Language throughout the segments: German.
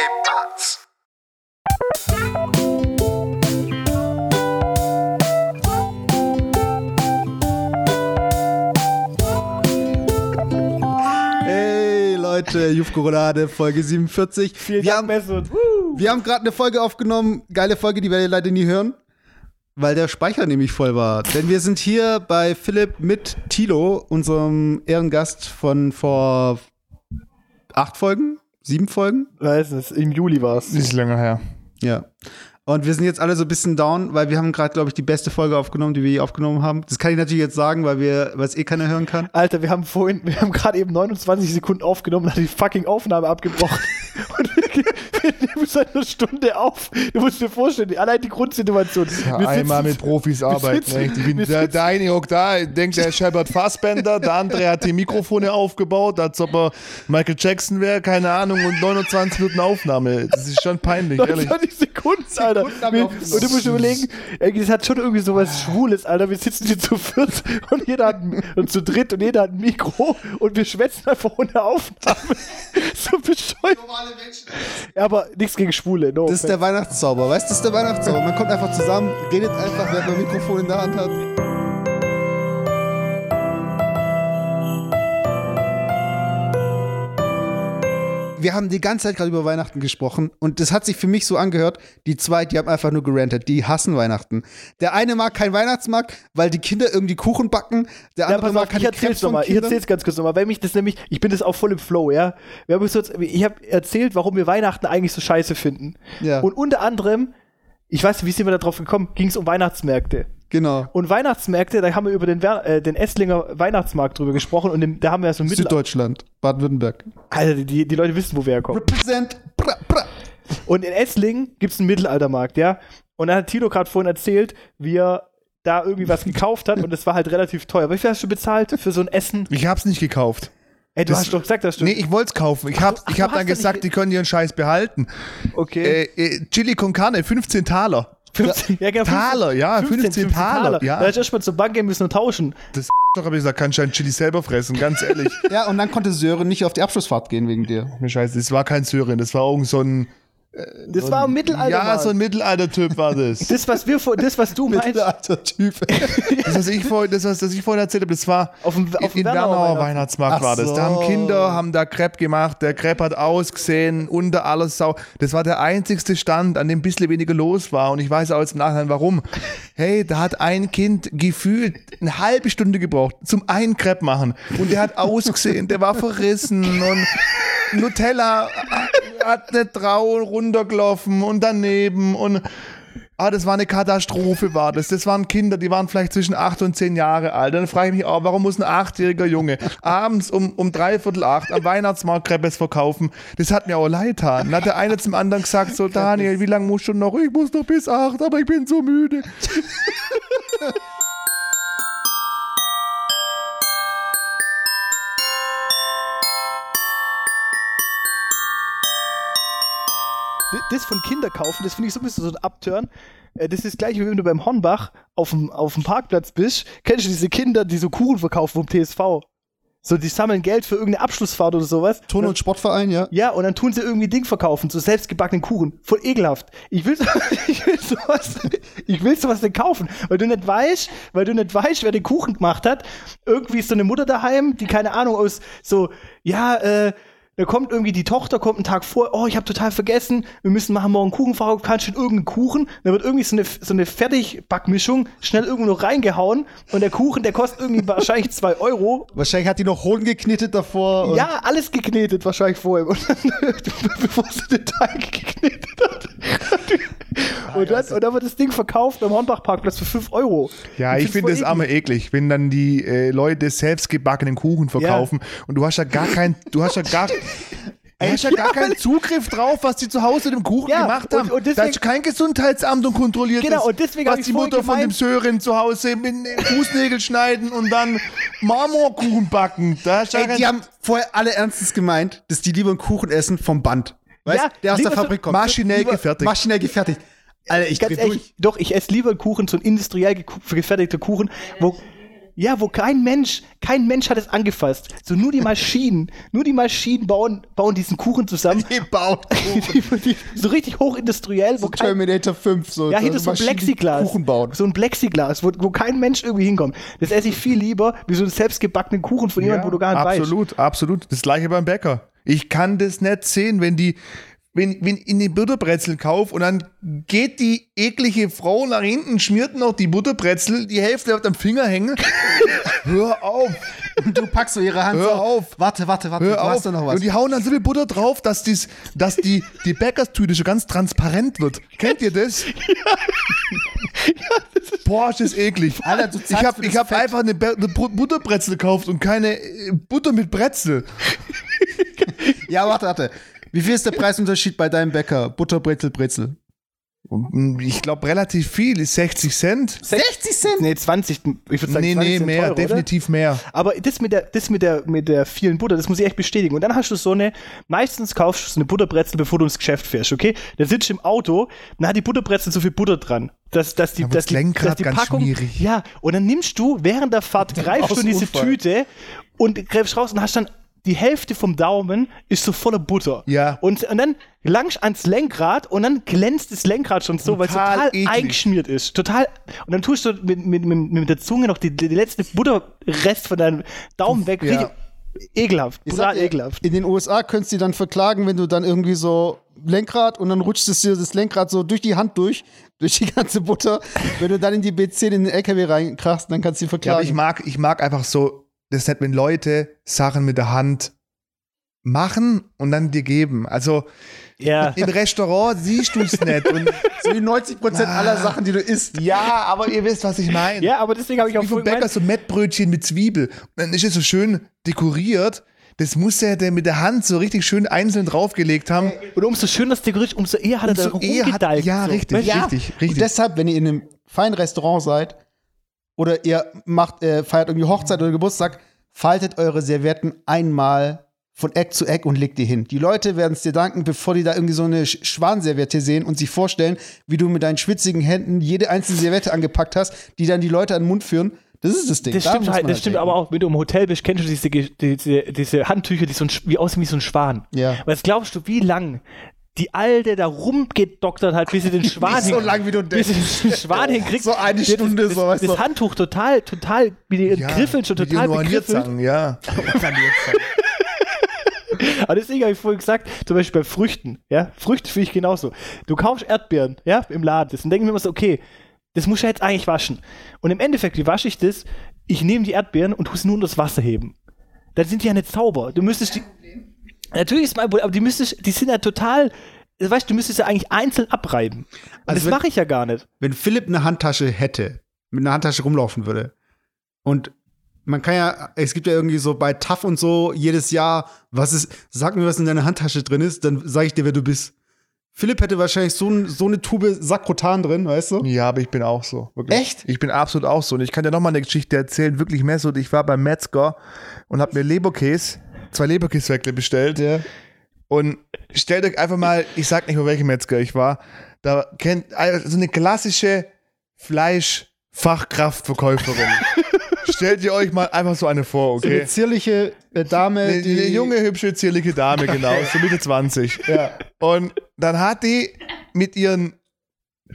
¿Qué pasa? Hey Leute, Jufkorolade, Folge 47. Vielen wir Dank, haben, Mesut. Wir haben gerade eine Folge aufgenommen, geile Folge, die werdet ihr leider nie hören, weil der Speicher nämlich voll war. Denn wir sind hier bei Philipp mit Tilo, unserem Ehrengast von vor acht Folgen, sieben Folgen. Weiß es, im Juli war es. Ist länger her. Ja. Und wir sind jetzt alle so ein bisschen down, weil wir haben gerade, glaube ich, die beste Folge aufgenommen, die wir je aufgenommen haben. Das kann ich natürlich jetzt sagen, weil wir, weil es eh keiner hören kann. Alter, wir haben vorhin, wir haben gerade eben 29 Sekunden aufgenommen und hat die fucking Aufnahme abgebrochen. und nehmen seit einer Stunde auf. Du musst dir vorstellen, allein die Grundsituation. Ja, Wir einmal sitzen- mit Profis arbeiten. sitzen- bin, der, der eine hockt da, denkt, er ist Shepard Fassbender, der andere hat die Mikrofone aufgebaut, als ob er Michael Jackson wäre, keine Ahnung, und 29 Minuten Aufnahme. Das ist schon peinlich, ehrlich. 29 Sekunden, Alter. Sekunden und du musst überlegen, das hat schon irgendwie sowas Schwules, Alter. Wir sitzen hier zu viert und jeder hat und zu dritt und jeder hat ein Mikro und wir schwätzen einfach ohne Aufnahme. so bescheuert. Ja, aber nichts gegen Schwule, no. Das ist der Weihnachtszauber, weißt du, das ist der Weihnachtszauber. Man kommt einfach zusammen, redet einfach, wer ein Mikrofon in der Hand hat. Wir haben die ganze Zeit gerade über Weihnachten gesprochen und das hat sich für mich so angehört, die zwei, die haben einfach nur gerantet, die hassen Weihnachten. Der eine mag keinen Weihnachtsmarkt, weil die Kinder irgendwie Kuchen backen, der Ja, andere pass mag auf, ich keine erzähl's Crepes von nochmal. Ich erzähl's ganz kurz nochmal, weil mich das nämlich, ich bin das auch voll im Flow, ja. Wir haben jetzt, ich habe erzählt, warum wir Weihnachten eigentlich so scheiße finden. Ja. Und unter anderem, ich weiß nicht, wie sind wir da drauf gekommen, ging es um Weihnachtsmärkte. Genau. Und Weihnachtsmärkte, da haben wir über den, äh, den Esslinger Weihnachtsmarkt drüber gesprochen und im, da haben wir ja so ein Mittel. Süddeutschland, Baden-Württemberg. Alter, die- die, die Leute wissen, wo wir herkommen. Represent. Bra, bra. Und in Esslingen gibt es einen Mittelaltermarkt, ja. Und dann hat Tilo gerade vorhin erzählt, wie er da irgendwie was gekauft hat und das war halt relativ teuer. Wie viel hast du bezahlt für so ein Essen? Ich hab's nicht gekauft. Ey, du Das- hast doch gesagt, dass du. Nee, ich wollte es kaufen. Ich hab, ach, ich du hab dann gesagt, die können ihren Scheiß behalten. okay. Äh, äh, Chili con Carne, 15 Taler. 15, ja, genau, Taler, ja, 15 Taler, ja. Da hätte ich erst mal zur Bank gehen müssen und tauschen. Das doch habe ich gesagt, kannst du dein Chili selber fressen, ganz ehrlich. Ja, und dann konnte Sören nicht auf die Abschlussfahrt gehen wegen dir. Mir scheiße, das war kein Sören, das war irgend so ein. Das war im Mittelalter. Ja, so ein Mittelalter-Typ war das. das, was wir vor, das, was du meinst, Mittelalter Typ. Das, was ich vorhin, das, was, das ich vorhin erzählt habe, das war Auf dem- auf dem in Wernauer Wernauer. Weihnachtsmarkt Ach war das. Da haben so. Kinder, haben da Crepe gemacht, der Crepe hat ausgesehen, unter alles Sau. Das war der einzigste Stand, an dem ein bisschen weniger los war und ich weiß auch jetzt im Nachhinein warum. Hey, da hat ein Kind gefühlt eine halbe Stunde gebraucht zum einen Crepe machen und der hat ausgesehen, der war verrissen und Nutella hat nicht Trau runtergelaufen und daneben und Ah, das war eine Katastrophe, war das. Das waren Kinder, die waren vielleicht zwischen acht und zehn Jahre alt. Dann frage ich mich auch, warum muss ein achtjähriger Junge abends um, um dreiviertel acht am Weihnachtsmarkt Crepes verkaufen? Das hat mir auch leid getan. Dann hat der eine zum anderen gesagt, so Daniel, wie lange musst du noch? Ich muss noch bis acht, aber ich bin so müde. Das von Kinder kaufen, das finde ich so ein bisschen so ein Upturn. Äh, Das ist gleich, wie wenn du beim Hornbach auf dem, auf dem Parkplatz bist. Kennst du diese Kinder, die so Kuchen verkaufen vom TSV? So, die sammeln Geld für irgendeine Abschlussfahrt oder sowas. Ton- und Sportverein, ja. Ja, und dann tun sie irgendwie Ding verkaufen, so selbstgebackenen Kuchen. Voll ekelhaft. Ich will, so- ich will sowas, ich will sowas denn kaufen, weil du nicht weißt, weil du nicht weißt, wer den Kuchen gemacht hat. Irgendwie ist so eine Mutter daheim, die keine Ahnung aus so, ja, äh, da kommt irgendwie die Tochter, kommt einen Tag vor, oh, ich habe total vergessen, wir müssen machen morgen Kuchen verkaufen, kannst du irgendeinen Kuchen? Da wird irgendwie so eine, so eine Fertigbackmischung schnell irgendwo noch reingehauen und der Kuchen, der kostet irgendwie wahrscheinlich zwei Euro Wahrscheinlich hat die noch Hohn geknetet davor. ja, alles geknetet wahrscheinlich vorher. Und dann, bevor sie den Teig geknetet hat. und, dann, und dann wird das Ding verkauft am Hornbach-Parkplatz für 5 Euro. Ja, ich find's finde das arme eklig, wenn dann die äh, Leute selbstgebackenen Kuchen verkaufen und du hast ja gar kein, du hast ja gar, du hast ja gar keinen Zugriff drauf, was die zu Hause mit dem Kuchen Ja, gemacht und- haben. und da deswegen- ist kein Gesundheitsamt und kontrolliert Genau, und deswegen was die Mutter von dem gemeint- Sören zu Hause mit den Fußnägel schneiden und dann Marmorkuchen backen. Da ist Ey, die haben vorher alle ernstens gemeint, dass die lieber einen Kuchen essen vom Band. Weißt Ja, der aus der Fabrik kommt. maschinell Lieber gefertigt. Maschinell gefertigt. Alter, ich Ganz durch. ehrlich, doch, ich esse lieber einen Kuchen, so ein industriell gefertigter Kuchen, wo. Ja, wo kein Mensch, kein Mensch hat es angefasst. So nur die Maschinen, nur die Maschinen bauen, bauen diesen Kuchen zusammen. Die bauen Die, die, so richtig hochindustriell, wo so kein, Terminator 5. So, ja, hinter so so ein Plexiglas. Kuchen bauen. So ein Plexiglas, wo, wo kein Mensch irgendwie hinkommt. Das esse ich viel lieber, wie so einen selbstgebackenen Kuchen von jemandem, wo du gar nicht weißt. absolut, absolut. Das gleiche beim Bäcker. Ich kann das nicht sehen, wenn die, wenn, wenn ich eine Butterbrezel kaufe und dann geht die eklige Frau nach hinten, schmiert noch die Butterbrezel, die Hälfte bleibt am Finger hängen. Hör auf, Und du packst so ihre Hand Hör so. auf. Warte, warte, warte. hör du auf. hast da noch was. Und die hauen dann so viel Butter drauf, dass, dies, dass die, die Bäckerstüte schon ganz transparent wird. Kennt ihr das? Boah, ist das eklig. Alter, du ich habe ich das hab einfach eine, Be- eine Bu- Butterbrezel gekauft und keine äh, Butter mit Brezel. ja, warte, warte. Wie viel ist der Preisunterschied bei deinem Bäcker? Butter, Brezel, Brezel. Ich glaube, relativ viel, ist 60 Cent. 60 Cent? Nee, 20, ich würde sagen Nee, 20 nee, sind mehr, oder? definitiv mehr. Aber das mit der, das mit der, mit der vielen Butter, das muss ich echt bestätigen. Und dann hast du so eine, meistens kaufst du so eine Butterbrezel, bevor du ins Geschäft fährst, okay? Dann sitzt du im Auto, dann hat die Butterbrezel so viel Butter dran, dass, dass die, dass die, Lenkrad dass die ganz Packung, schmierig. ja, und dann nimmst du während der Fahrt, greifst du in diese Unfall. Tüte und greifst raus und hast dann die Hälfte vom Daumen ist so voller Butter. Ja. Und, und dann langst ans Lenkrad und dann glänzt das Lenkrad schon so, weil es Total total eklig. eingeschmiert ist. Total. Und dann tust du mit, mit, mit, mit der Zunge noch die, die letzte Butterrest von deinem Daumen weg. Ja. Richtig ekelhaft. Ich Brutal sag ekelhaft. In den USA könntest du die dann verklagen, wenn du dann irgendwie so Lenkrad und dann rutscht es dir das Lenkrad so durch die Hand durch, durch die ganze Butter. wenn du dann in die B10 in den LKW reinkrachst, dann kannst du die Ja, verklagen. aber ich mag, ich mag einfach so, das ist nicht, wenn Leute Sachen mit der Hand machen und dann dir geben. Also Ja. im Restaurant siehst du es nicht. Und, so wie 90% aller Sachen, die du isst. ja, aber ihr wisst, was ich meine. Ja, aber deswegen habe ich auch Wie vom vorhin Bäcker so Mettbrötchen mit Zwiebel. Und dann ist es so schön dekoriert. Das muss er der mit der Hand so richtig schön einzeln draufgelegt haben. und umso schöner es dekoriert, umso eher hat er da Umso eher hat- ja, so. richtig. Du? Richtig, richtig. Und deshalb, wenn ihr in einem feinen Restaurant seid oder ihr macht, äh, feiert irgendwie Hochzeit oder Geburtstag, faltet eure Servietten einmal von Eck zu Eck und legt die hin. Die Leute werden es dir danken, bevor die da irgendwie so eine Sch- Schwanserviette sehen und sich vorstellen, wie du mit deinen schwitzigen Händen jede einzelne Serviette angepackt hast, die dann die Leute an den Mund führen. Das ist das Ding. Das Da stimmt, halt, das stimmt denken. aber auch, wenn du im Hotel bist, kennst du diese, diese, diese Handtücher, die so ein, wie aussehen wie so ein Schwan. Ja. Was glaubst du, wie lang die Alte da rumgedoktert hat, bis sie den Schwan so lang, wie du bis sie den Schwan hinkriegt? So eine Die Stunde, das, so, weißt das, das Handtuch total, total, mit den Griffeln schon total begriffelt. Ja. Aber deswegen habe ich vorhin gesagt, zum Beispiel bei Früchten, ja, Früchte finde ich genauso. Du kaufst Erdbeeren, ja, im Laden, das, und denke mir immer so, okay, das muss ich jetzt eigentlich waschen. Und im Endeffekt, wie wasche ich das? Ich nehme die Erdbeeren und tue sie nur unter das Wasser heben. Dann sind die ja nicht sauber. Du müsstest die. Natürlich ist mein Problem, aber die müsstest, die sind ja total. Weißt du, du müsstest ja eigentlich einzeln abreiben. Also das mache ich ja gar nicht. wenn Philipp eine Handtasche hätte, mit einer Handtasche rumlaufen würde und man kann ja, es gibt ja irgendwie so bei TAF und so jedes Jahr, was ist, sag mir, was in deiner Handtasche drin ist, dann sag ich dir, wer du bist. Philipp hätte wahrscheinlich so, ein, so eine Tube Sakrotan drin, weißt du? Ja, aber ich bin auch so. Wirklich. Echt? Ich bin absolut auch so. Und ich kann dir noch mal eine Geschichte erzählen, wirklich mehr so. Ich war beim Metzger und habe mir Leberkäse, zwei Leberkäsewäckle bestellt. Ja. Und stellt euch einfach mal, ich sag nicht mehr, welcher Metzger ich war, da kennt also so eine klassische Fleischfachkraftverkäuferin. Stellt ihr euch mal einfach so eine vor, So eine okay? zierliche äh, Dame, Eine, die eine junge, hübsche, zierliche Dame, genau, so Mitte 20. Ja. Und dann hat die mit ihren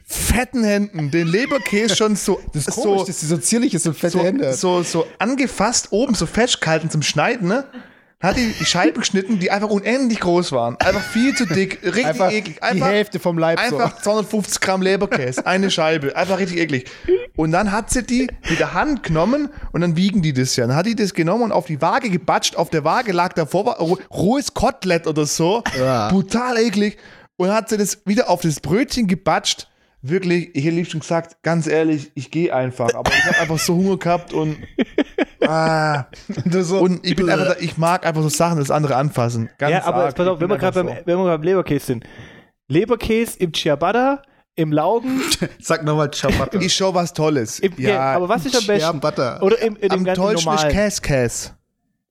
fetten Händen den Leberkäse schon so, Das ist so, komisch, dass die so zierlich ist und fette so, Hände so, so angefasst, oben so festgehalten zum Schneiden, ne? Hat die die Scheiben geschnitten, die einfach unendlich groß waren. Einfach viel zu dick, richtig Einfach eklig. die Einfach, Hälfte vom Leib einfach 250 Gramm Leberkäse, eine Scheibe. Einfach richtig eklig. Und dann hat sie die mit der Hand genommen und dann wiegen die das ja. Dann hat die das genommen und auf die Waage gebatscht. Auf der Waage lag davor rohes Kotelett oder so. Ja. Brutal eklig. Und dann hat sie das wieder auf das Brötchen gebatscht. Wirklich, ich hätte lieb schon gesagt, ganz ehrlich, ich gehe einfach. Aber ich habe einfach so Hunger gehabt und. Ah. so. Und ich bin einfach, ich mag einfach so Sachen, das andere anfassen. Ganz ja, aber arg. pass auf, wenn wir gerade beim, wenn wir beim Leberkäse sind. Leberkäse im Ciabatta, im Laugen, Sag nochmal Ciabatta. Ich schau was Tolles. im, ja, aber was ist am besten? Ciabatta. Oder im, in dem am ganzen normalen. Käse, Käse.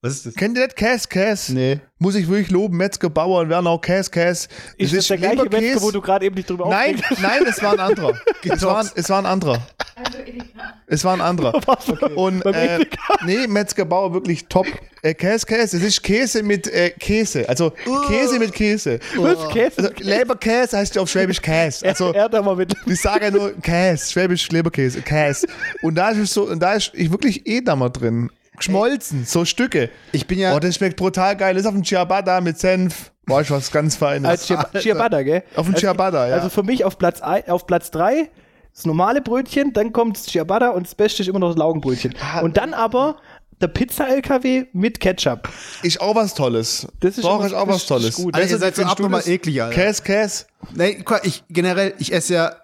Was ist das? Kennt ihr das Käse, Käse? Nee. Muss ich wirklich loben, Metzger, Bauern, Wernau, Käse, Käse. Ist das der gleiche Leberkäse. Metzger, wo du gerade eben nicht drüber Nein, nein, es war ein anderer. es, war, ein- es war ein anderer. Also Edeka. Es war ein anderer. Und Beim äh, nee, Metzger Bauer wirklich top. Äh, Käse, Käse. Es ist Käse mit äh, Käse. Also Käse mit Käse. Was? Käse? Also Leberkäse heißt ja auf Schwäbisch Käse. Also er hat aber mit. ich sage ja nur Käse, Schwäbisch Leberkäse, Käse. Und da ist es so, und da ist ich wirklich Edamer drin. Geschmolzen, so Stücke. Ich bin ja. Oh, das schmeckt brutal geil. Das ist auf dem Ciabatta mit Senf. Boah, ist was ganz Feines. Als Ciab- Ciabatta, gell? Auf dem also, Ciabatta, ja. Also für mich auf Platz, ein, auf Platz drei das normale Brötchen, dann kommt das Ciabatta und das Beste ist immer noch das Laugenbrötchen. Und dann aber der Pizza-LKW mit Ketchup. ist auch was Tolles. Das ist Doch, immer- ist auch das was ist Tolles. gut. Ihr Also, seid so abnormal das? eklig, Alter. Käse, Käse. Nee, guck, ich generell, ich esse ja,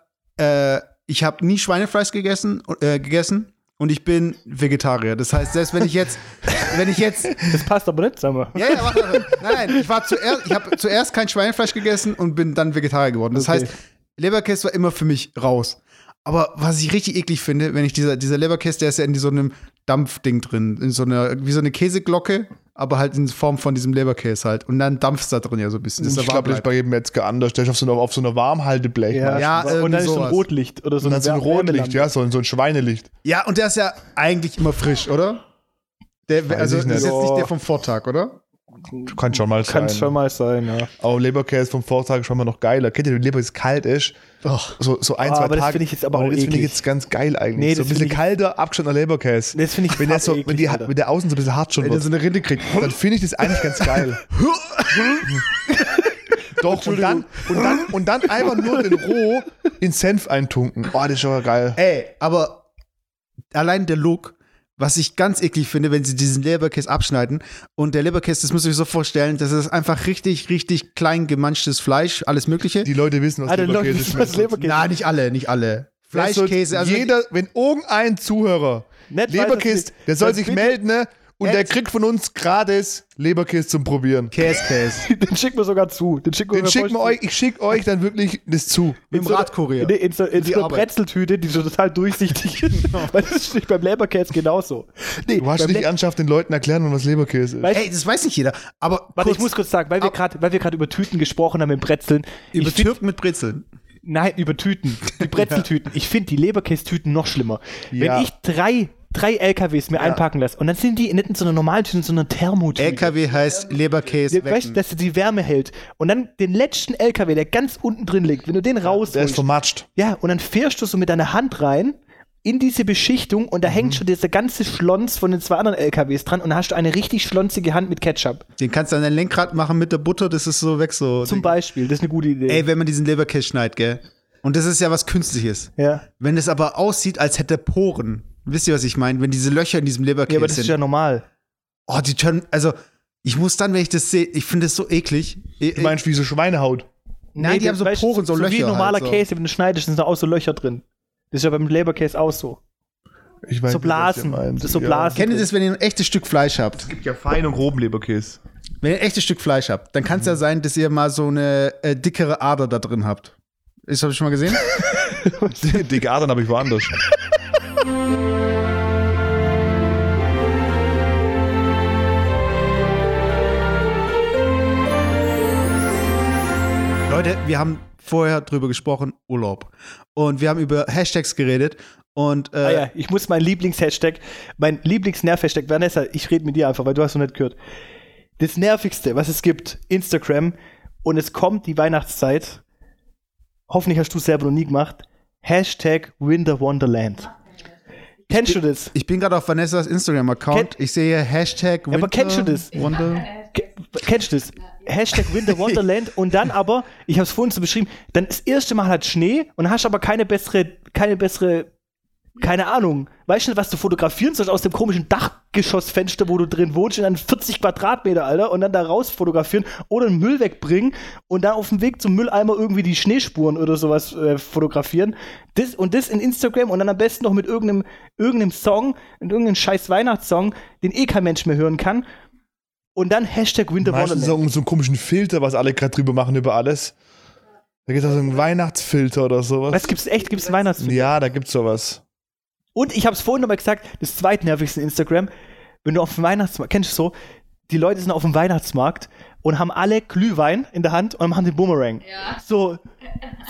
äh, ich habe nie Schweinefleisch gegessen, äh, gegessen und ich bin Vegetarier. Das heißt, selbst wenn ich jetzt, wenn ich jetzt, Das passt aber nicht, sagen wir. ja, ja, warte, warte. nein, nein, ich war zuerst, ich habe zuerst kein Schweinefleisch gegessen und bin dann Vegetarier geworden. Das Okay. heißt, Leberkäse war immer für mich raus. Aber was ich richtig eklig finde, wenn ich dieser, dieser Leberkäse, der ist ja in so einem Dampfding drin, in so einer, wie so eine Käseglocke, aber halt in Form von diesem Leberkäse halt. Und dann dampft da drin ja so ein bisschen. Ich das ist bleibt. bei jedem Metzger anders. Der ist auf so einer, auf so einer Warmhalteblech. Ja, Ja, und dann ist so ein. Rotlicht oder so Und dann so ein Rotlicht, ja, so ein, so ein Schweinelicht. Ja, und der ist ja eigentlich immer frisch, oder? Der, also ich das ist jetzt nicht der vom Vortag, oder? Kann schon mal Kann sein. schon mal sein, ja. Aber Leberkäse vom Vortag ist schon mal noch geiler. Kennt ihr, wenn Leber kalt ist? So, so ein, Ah, zwei aber das Tage. finde ich jetzt aber auch Das finde ich eklig. jetzt ganz geil eigentlich. Nee, so das ein bisschen kalter, abgeschnittener Leberkäse. Das finde ich wenn, der so, wenn, die, eklig, wenn der außen so ein bisschen hart schon Wenn der wird, so eine Rinde kriegt. dann finde ich das eigentlich ganz geil. Doch, und dann, und, dann, und dann einfach nur den Roh in Senf eintunken. Oh, das ist schon geil. Ey, aber allein der Look, was ich ganz eklig finde, wenn sie diesen Leberkäse abschneiden. Und der Leberkäse, das müsst ihr euch so vorstellen, das ist einfach richtig, richtig klein gemanschtes Fleisch, alles Mögliche. Die Leute wissen, was Alter, die Leute Leberkäse wissen, was schmeckt. Leberkäse Na, nicht alle, nicht alle. Fleischkäse, also jeder, wenn irgendein Zuhörer Leberkäse, der soll sich melden, ne? Und der kriegt von uns gratis Leberkäse zum Probieren. Käse, Käse. Den schicken wir sogar zu. Den schicken wir Den schicken wir euch, ich schicke euch dann wirklich das zu. Mit dem so Radkurier. Nee, in so, in Die so einer. Brezeltüte, die so total durchsichtig ist. Weil das ist nicht beim Leberkäse genauso. Nee, Du hast nicht ernsthaft den Leuten erklären, was Leberkäse ist. Weißt- Ey, das weiß nicht jeder. Aber Warte, kurz, ich muss kurz sagen, weil wir Ab- gerade, weil wir gerade über Tüten gesprochen haben mit Brezeln. über Türken mit Brezeln. Nein, über Tüten. Die Brezeltüten. Ich finde die Leberkästüten noch schlimmer. Ja. Wenn ich drei, drei LKWs mir einpacken lasse und dann sind die nicht in so einer normalen Tüte, in so einer Thermotüte. LKW heißt Leberkäse. Ja, weißt, du, dass die Wärme hält. Und dann den letzten LKW, der ganz unten drin liegt, wenn du den Der ist vermatscht. Ja, und dann fährst du so mit deiner Hand rein in diese Beschichtung und da Mhm. hängt schon dieser ganze Schlons von den zwei anderen LKWs dran und dann hast du eine richtig schlonzige Hand mit Ketchup. Den kannst du an dein Lenkrad machen mit der Butter, das ist so weg so. Zum Beispiel, das ist eine gute Idee. Ey, wenn man diesen Leberkäse schneidet, gell? Und das ist ja was Künstliches. ja. Wenn es aber aussieht, als hätte Poren. Wisst ihr, was ich meine? Wenn diese Löcher in diesem Leberkäse ja, aber das sind. ist ja normal. oh, die turn, also ich muss dann, wenn ich das sehe, ich finde das so eklig. Du meinst wie so Schweinehaut. Nein, die haben so weißt Poren, so so wie Löcher normaler halt, so. Käse, wenn du schneidest, sind da auch so Löcher drin. Das ist ja beim Leberkäse auch so. Ich weiß So Blasen. Das ist so Ja. Blasen. Kennt ihr das, wenn ihr ein echtes Stück Fleisch habt? Es gibt ja fein und groben Leberkäse. Wenn ihr ein echtes Stück Fleisch habt, dann kann es ja sein, dass ihr mal so eine äh, dickere Ader da drin habt. Das habe ich schon mal gesehen. Dicke Adern habe ich woanders. Leute, wir haben vorher drüber gesprochen, Urlaub. Und wir haben über Hashtags geredet. Und äh, Ah ja, ich muss mein Lieblingshashtag, mein Lieblingsnerv-Hashtag, Vanessa, ich rede mit dir einfach, weil du hast noch nicht gehört. Das Nervigste, was es gibt, Instagram, und es kommt die Weihnachtszeit. Hoffentlich hast du es selber noch nie gemacht. Hashtag Winter Wonderland. Kennst du das? ich bin gerade auf Vanessas Instagram-Account. Ich sehe Hashtag Winter aber kennst du das? Wonder. Ke- Kennst du das? Hashtag Winter Wonderland und dann aber, ich habe es vorhin so beschrieben, dann das erste Mal hat Schnee und hast aber keine bessere, keine bessere, keine Ahnung, weißt du nicht, was du fotografieren sollst aus dem komischen Dachgeschossfenster, wo du drin wohnst, in dann 40 Quadratmeter, Alter, und dann da raus fotografieren oder den Müll wegbringen und dann auf dem Weg zum Mülleimer irgendwie die Schneespuren oder sowas äh, fotografieren. Das, und das in Instagram und dann am besten noch mit irgendeinem, irgendeinem Song, mit irgendeinem scheiß Weihnachtssong, den eh kein Mensch mehr hören kann. Und dann Hashtag Winter Wonderland. so, so einen komischen Filter, was alle gerade drüber machen über alles. Da gibt es auch so einen Weihnachtsfilter oder sowas. Was gibt's echt? Gibt's einen Weihnachtsfilm? Ja, da gibt's sowas. Und ich habe es vorhin nochmal gesagt, das zweitnervigste Instagram, wenn du auf dem Weihnachtsmarkt, kennst du so, die Leute sind auf dem Weihnachtsmarkt und haben alle Glühwein in der Hand und haben den Boomerang. Ja. So,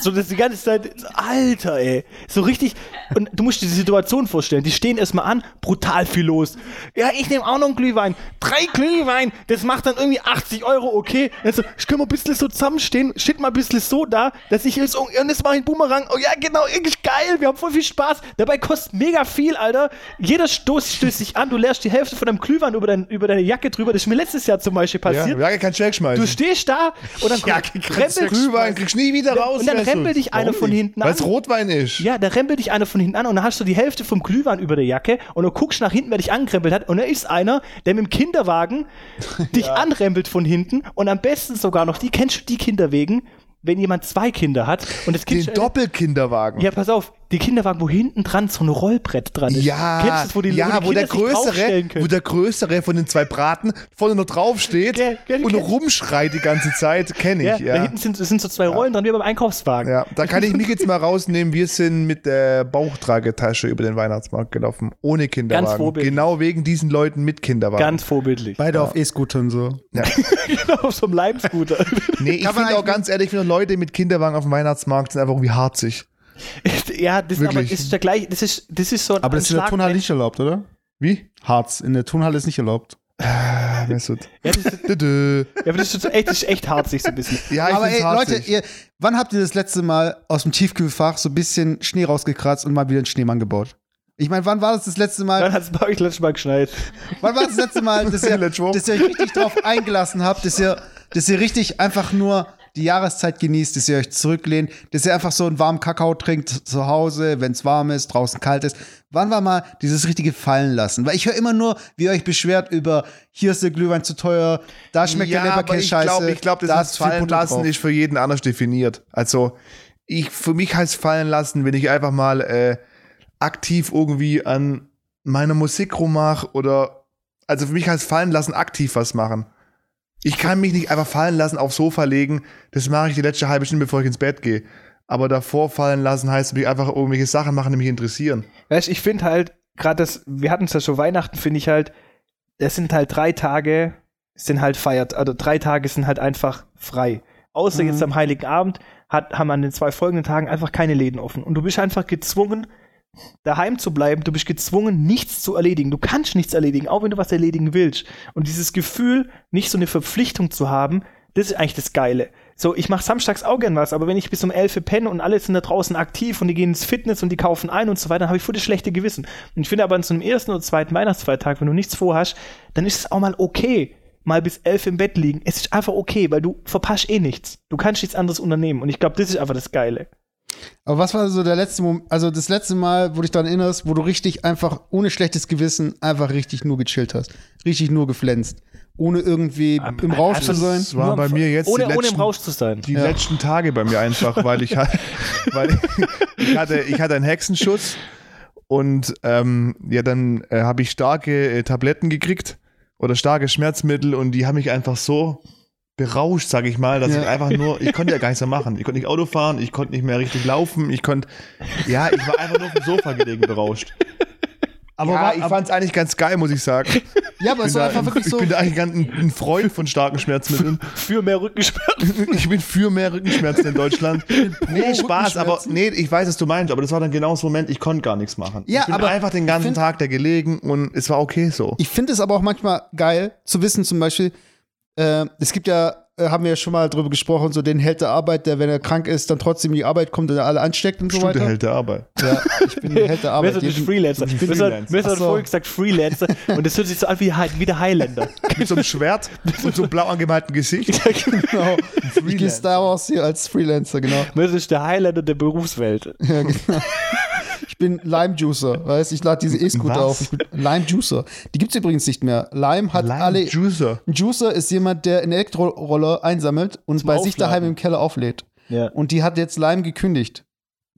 So das die ganze Zeit, Alter, ey. So richtig. Und du musst dir die Situation vorstellen. Die stehen erstmal an, brutal viel los. Ja, ich nehme auch noch einen Glühwein. Drei Glühwein, das macht dann irgendwie 80 Euro, okay. Also, ich kann mal ein bisschen so zusammenstehen, steht mal ein bisschen so da, dass ich jetzt, oh, und jetzt mache ich einen Boomerang. Oh ja, genau, irgendwie geil, wir haben voll viel Spaß. Dabei kostet mega viel, Alter. Jeder Stoß stößt sich an, du leerst die Hälfte von deinem Glühwein über, dein, über deine Jacke drüber. Das ist mir letztes Jahr zum Beispiel Ja, passiert. ja, kein Check schmeißen. Du stehst da und dann ja, rempelt, Glühwein kriegst nie wieder raus. und dann rempelt dich einer von hinten an. Weil's Rotwein ist. Ja, da rempelt dich einer von hinten an und dann hast du die Hälfte vom Glühwein über der Jacke und du guckst nach hinten, wer dich angerempelt hat und da ist einer, der mit dem Kinderwagen dich anrempelt von hinten und am besten sogar noch, die kennst du die Kinderwegen, wenn jemand zwei Kinder hat und das Kind Den Doppelkinderwagen. ja, pass auf, die Kinderwagen, wo hinten dran so ein Rollbrett dran ist. Ja, Kennst du das, wo die, ja, wo, wo die der Kinder sich größere, wo der größere von den zwei Braten vorne noch drauf steht Gell, gell, und kenn- rumschreit die ganze Zeit, kenne ja, ich, Da ja. hinten sind, sind so zwei Rollen dran, wie beim Einkaufswagen. Ja, da kann ich mich jetzt mal rausnehmen. Wir sind mit der Bauchtragetasche über den Weihnachtsmarkt gelaufen, ohne Kinderwagen. vorbildlich. Genau wegen diesen Leuten mit Kinderwagen. Ganz vorbildlich. Beide auf E-Scootern so. ja. genau, auf so einem Leibscooter. Nee, ich finde auch ganz ehrlich, ich finde Leute mit Kinderwagen auf dem Weihnachtsmarkt sind einfach irgendwie harzig. ja, das, ist aber, Wirklich. das ist der gleich, das ist, das ist so ein Aber das ist in der Turnhalle nicht erlaubt, oder? Wie? Harz. In der Turnhalle ist nicht erlaubt. Ah, Mesut. Ja, das ist, ja, aber das ist echt, das ist echt hart, sich so ein bisschen. Ja, ich Aber ey, harzig. Leute, ihr, wann habt ihr das letzte Mal aus dem Tiefkühlfach so ein bisschen Schnee rausgekratzt und mal wieder einen Schneemann gebaut? Ich meine, wann war das das letzte Mal? Dann hat es bei euch letztes Mal geschneit. Wann war das, das letzte Mal, dass ihr, dass ihr euch richtig drauf eingelassen habt, dass ihr, dass ihr richtig einfach nur die Jahreszeit genießt, dass ihr euch zurücklehnt, dass ihr einfach so einen warmen Kakao trinkt zu Hause, wenn es warm ist, draußen kalt ist. Wann war mal dieses richtige Fallen lassen? Weil ich höre immer nur, wie ihr euch beschwert über, hier ist der Glühwein zu teuer, da schmeckt der aber Leberkäse ich scheiße. glaube, ich glaub, das da ist ist viel fallen lassen drauf. ist für jeden anders definiert. Also ich für mich heißt fallen lassen, wenn ich einfach mal äh, aktiv irgendwie an meiner Musik rummach oder also für mich heißt fallen lassen aktiv was machen. Ich kann mich nicht einfach fallen lassen, aufs Sofa legen. Das mache ich die letzte halbe Stunde, bevor ich ins Bett gehe. Aber davor fallen lassen heißt mich einfach irgendwelche Sachen machen, die mich interessieren. Weißt du, ich finde halt, gerade das, wir hatten es ja schon Weihnachten, finde ich halt, es sind halt drei Tage, sind halt feiert, also drei Tage sind halt einfach frei. Außer Mhm. jetzt am Heiligen Abend hat, haben an den zwei folgenden Tagen einfach keine Läden offen. Und du bist einfach gezwungen, daheim zu bleiben. Du bist gezwungen, nichts zu erledigen. Du kannst nichts erledigen, auch wenn du was erledigen willst. Und dieses Gefühl, nicht so eine Verpflichtung zu haben, das ist eigentlich das Geile. So, ich mache samstags auch gern was, aber wenn ich bis um 11 Uhr penne und alle sind da draußen aktiv und die gehen ins Fitness und die kaufen ein und so weiter, dann habe ich voll das schlechte Gewissen. Und ich finde aber an so einem ersten oder zweiten Weihnachtsfeiertag, wenn du nichts vorhast, dann ist es auch mal okay, mal bis 11 im Bett liegen. Es ist einfach okay, weil du verpasst eh nichts. Du kannst nichts anderes unternehmen. Und ich glaube, das ist einfach das Geile. Aber was war so der letzte Moment, also das letzte Mal, wo du dich daran erinnerst, wo du richtig einfach ohne schlechtes Gewissen einfach richtig nur gechillt hast? Richtig nur geflänzt. Ohne irgendwie im Rausch zu sein? Das war bei mir jetzt ohne, die ohne im letzten, Rausch zu sein. die Ja. letzten Tage bei mir einfach, weil ich, ha- weil ich, hatte, ich hatte einen Hexenschuss und ähm, ja, dann äh, habe ich starke äh, Tabletten gekriegt oder starke Schmerzmittel und die haben mich einfach so berauscht, sage ich mal, dass Ja. ich einfach nur, ich konnte ja gar nichts mehr machen. Ich konnte nicht Auto fahren, ich konnte nicht mehr richtig laufen, ich konnte, ja, ich war einfach nur auf dem Sofa gelegen berauscht. Aber ja, war- ich fand es eigentlich ganz geil, muss ich sagen. Ja, aber es Ich bin, war einfach wirklich ich so. bin da eigentlich ein, ein Freund von starken Schmerzmitteln. Für mehr Rückenschmerzen. Ich bin für mehr Rückenschmerzen in Deutschland. Nee, Spaß, aber nee, ich weiß, was du meinst, aber das war dann genau das Moment, ich konnte gar nichts machen. Ja, ich bin aber einfach den ganzen find- Tag da gelegen und es war okay so. Ich finde es aber auch manchmal geil zu wissen, zum Beispiel, äh, es gibt ja, äh, haben wir ja schon mal drüber gesprochen, so den Held der Arbeit, der, wenn er krank ist, dann trotzdem in die Arbeit kommt und er alle ansteckt und so Stimmt, der weiter. Held der Arbeit. Ja, ich bin der Held der Arbeit. Mir ist Freelancer. ich bin Freelancer. mir so. vorhin gesagt Freelancer und das hört sich so an wie, wie der Highlander. Mit so einem Schwert und so einem blau angemalten Gesicht. Genau. Ich gehe Star Wars hier als Freelancer, genau. Mir ist der Highlander der Berufswelt. Ja, genau. Ich bin Lime Juicer, weißt ich lade diese E-Scooter auf. Ich bin Lime Juicer. Die gibt's übrigens nicht mehr. Lime hat Lime alle. Juicer. Ein Juicer ist jemand, der einen Elektroroller einsammelt und bei sich Aufladen. daheim im Keller auflädt. Ja. Und die hat jetzt Lime gekündigt.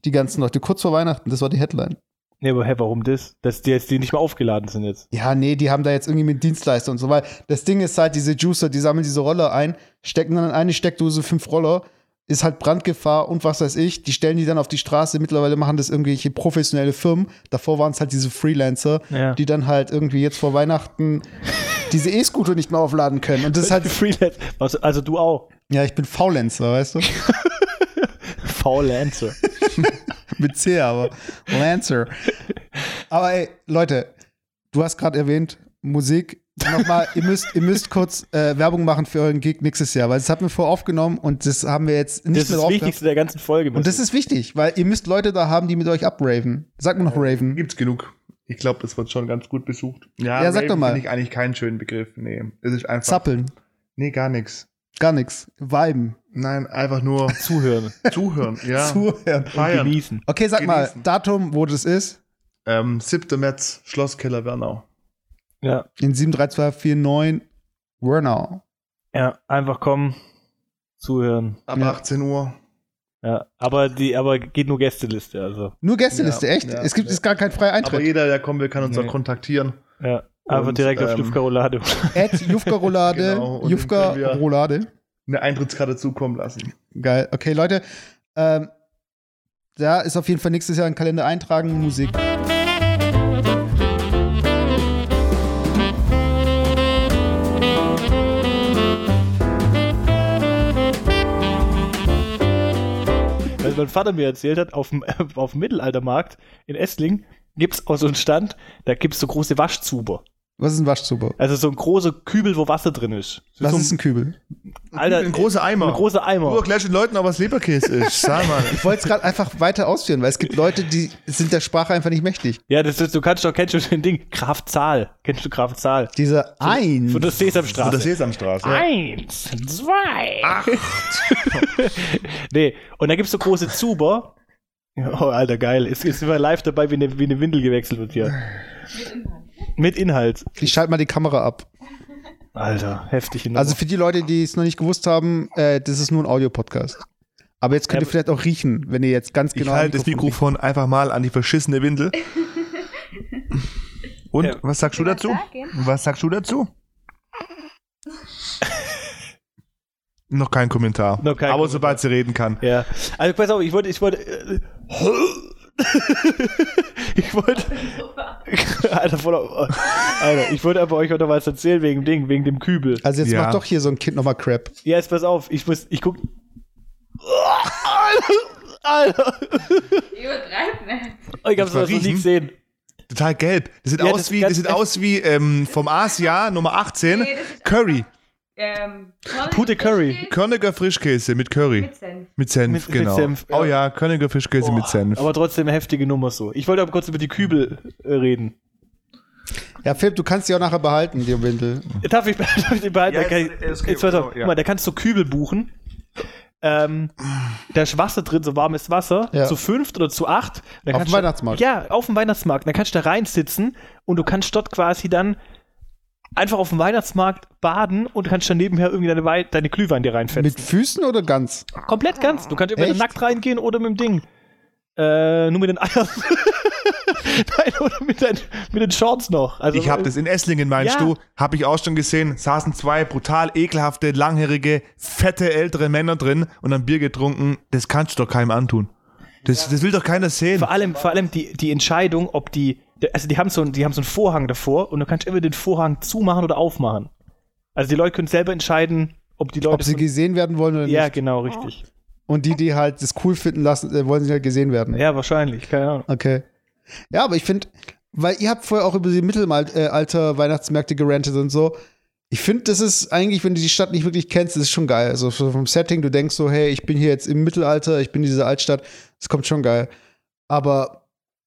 Die ganzen Leute, kurz vor Weihnachten. Das war die Headline. Nee, aber hä, warum das? Dass die jetzt die nicht mehr aufgeladen sind jetzt. Ja, nee, die haben da jetzt irgendwie mit Dienstleister und so weiter. Das Ding ist halt, diese Juicer, die sammeln diese Roller ein, stecken dann in eine Steckdose fünf Roller, ist halt Brandgefahr und was weiß ich. Die stellen die dann auf die Straße. Mittlerweile machen das irgendwelche professionelle Firmen. Davor waren es halt diese Freelancer, Ja. die dann halt irgendwie jetzt vor Weihnachten diese E-Scooter nicht mehr aufladen können. Und das ist halt, Freelance. Also, du auch. ja, ich bin Faulenzer, weißt du? Lancer. Mit C, aber Lancer. Aber ey, Leute, du hast gerade erwähnt, Musik. Nochmal, ihr müsst, ihr müsst kurz äh, Werbung machen für euren Gig nächstes Jahr, weil das haben wir vorher aufgenommen und das haben wir jetzt nicht Das ist mehr das drauf Wichtigste der ganzen Folge. Und das ist wichtig, weil ihr müsst Leute da haben, die mit euch abraven. Sag mir noch Raven. Gibt's genug. Ich glaube, das wird schon ganz gut besucht. Ja, Ja, sag doch mal. finde ich eigentlich keinen schönen Begriff. Nee, es ist einfach. Zappeln. Nee, gar nichts. Gar nichts. Viben. Nein, einfach nur Zuhören. zuhören. Ja. Zuhören. Feiern. Genießen. Okay, sag mal, Genießen. Datum, wo das ist. Ähm, 7. März, Schlosskeller Wernau. Ja. In 73249 Wernau. Ja, einfach kommen, zuhören. Ab Ja. 18 Uhr. Ja, aber die, aber geht nur Gästeliste, also. Nur Gästeliste, Ja, echt? ja, es gibt ja. jetzt gar keinen freien Aber Eintritt. jeder, der kommen will, kann uns Nee. auch kontaktieren. Ja, einfach Und, direkt auf ähm, Luftkarolade. At Jufka Roulade. Genau, und Jufka den können wir- Roulade. Eine Eintrittskarte zukommen lassen. Geil. Okay, Leute. Ähm, da ist auf jeden Fall nächstes Jahr ein Kalender eintragen, Musik. Weil mein Vater mir erzählt hat, auf dem, auf dem Mittelaltermarkt in Essling gibt es auch so einen Stand, da gibt es so große Waschzuber. Was ist ein Waschzuber? Also so ein großer Kübel, wo Wasser drin ist. So Was so ist ein Kübel? Alter, ein großer Eimer. ein großer Eimer. Du erklärst den Leuten auch, was Leberkäse ist. Sag mal. Ich wollte es gerade einfach weiter ausführen, weil es gibt Leute, die sind der Sprache einfach nicht mächtig. Ja, das ist, du kannst doch, kennst du den Ding? Graf Zahl. Kennst du Graf Zahl? Dieser Ein. Von der Von Sesamstraße. der Sesamstraße. Eins, zwei. nee, und da gibt's so große Zuber. Oh, Alter, geil. Ist, ist immer live dabei, wie eine, wie eine Windel gewechselt wird hier. Mit Inhalt. Ich schalte mal die Kamera ab. Alter, heftig. Nummer. Also für die Leute, die es noch nicht gewusst haben, äh, das ist nur ein Audio-Podcast. Aber jetzt könnt Ja, ihr vielleicht auch riechen, wenn ihr jetzt ganz Ich genau. halte das Mikrofon einfach mal an die verschissene Windel. Und Ja. was sagst du dazu? sagen? Was sagst du dazu? Noch kein Kommentar. Noch kein Aber Kommentar. sobald sie reden kann. ja. Also pass auf, ich wollte, ich wollte. Äh, ich wollte. Alter, voller. Alter, ich wollte aber euch noch was erzählen wegen dem Ding, wegen dem Kübel. Also jetzt Ja. macht doch hier so ein Kind nochmal Crap. Ja, jetzt pass auf, ich muss, ich guck. Alter, Alter. Übertreib nicht. Ich hab's noch nie gesehen. Total gelb. Das sieht Ja, aus das wie, das sieht aus wie ähm, vom Asia Nummer 18 Nee, Curry. Ähm, Pute Curry. Körniger Frischkäse mit Curry. Mit Senf. Mit Senf, Mit- mit genau. Senf, ja. Oh ja, Körniger Frischkäse mit Senf. Aber trotzdem eine heftige Nummer so. Ich wollte aber kurz über die Kübel äh, reden. Ja, Philipp, du kannst die auch nachher behalten, die Windel. Darf ich, darf ich die behalten? Ja, Da kann ist- ich- ist okay, jetzt auf, ja. guck mal, da kannst du Kübel buchen. Ähm, da ist Wasser drin, so warmes Wasser, Ja. zu fünft oder zu acht. Da Auf dem Weihnachtsmarkt. Ja, auf dem Weihnachtsmarkt. Da kannst du da reinsitzen und du kannst dort quasi dann einfach auf dem Weihnachtsmarkt baden und kannst dann nebenher irgendwie deine, Wei deine Glühwein dir reinfetzen. Mit Füßen oder ganz? Komplett ganz. Du kannst entweder nackt reingehen oder mit dem Ding. Äh, nur mit den Eiern. Nein, oder mit, den, mit den Shorts noch. Also, Ich habe das in Esslingen, meinst Ja. du? Habe ich auch schon gesehen. Saßen zwei brutal ekelhafte, langhärige, fette, ältere Männer drin und haben Bier getrunken. Das kannst du doch keinem antun. Das, das will doch keiner sehen. Vor allem, vor allem die, die Entscheidung, ob die, also die haben, so, ein- die haben so einen Vorhang davor und du kannst immer den Vorhang zumachen oder aufmachen. Also die Leute können selber entscheiden, ob die Leute. Ob sie gesehen werden wollen oder ja, nicht. genau, richtig. Und die, die halt das cool finden lassen, äh, wollen sie halt gesehen werden. Ja, wahrscheinlich, keine Ahnung. Okay. Ja, aber ich finde, weil ihr habt vorher auch über die Mittelalter Weihnachtsmärkte gerantet und so. Ich finde, das ist eigentlich, wenn du die Stadt nicht wirklich kennst, das ist schon geil. Also so vom Setting, du denkst so, hey, ich bin hier jetzt im Mittelalter, ich bin in dieser Altstadt, das kommt schon geil. Aber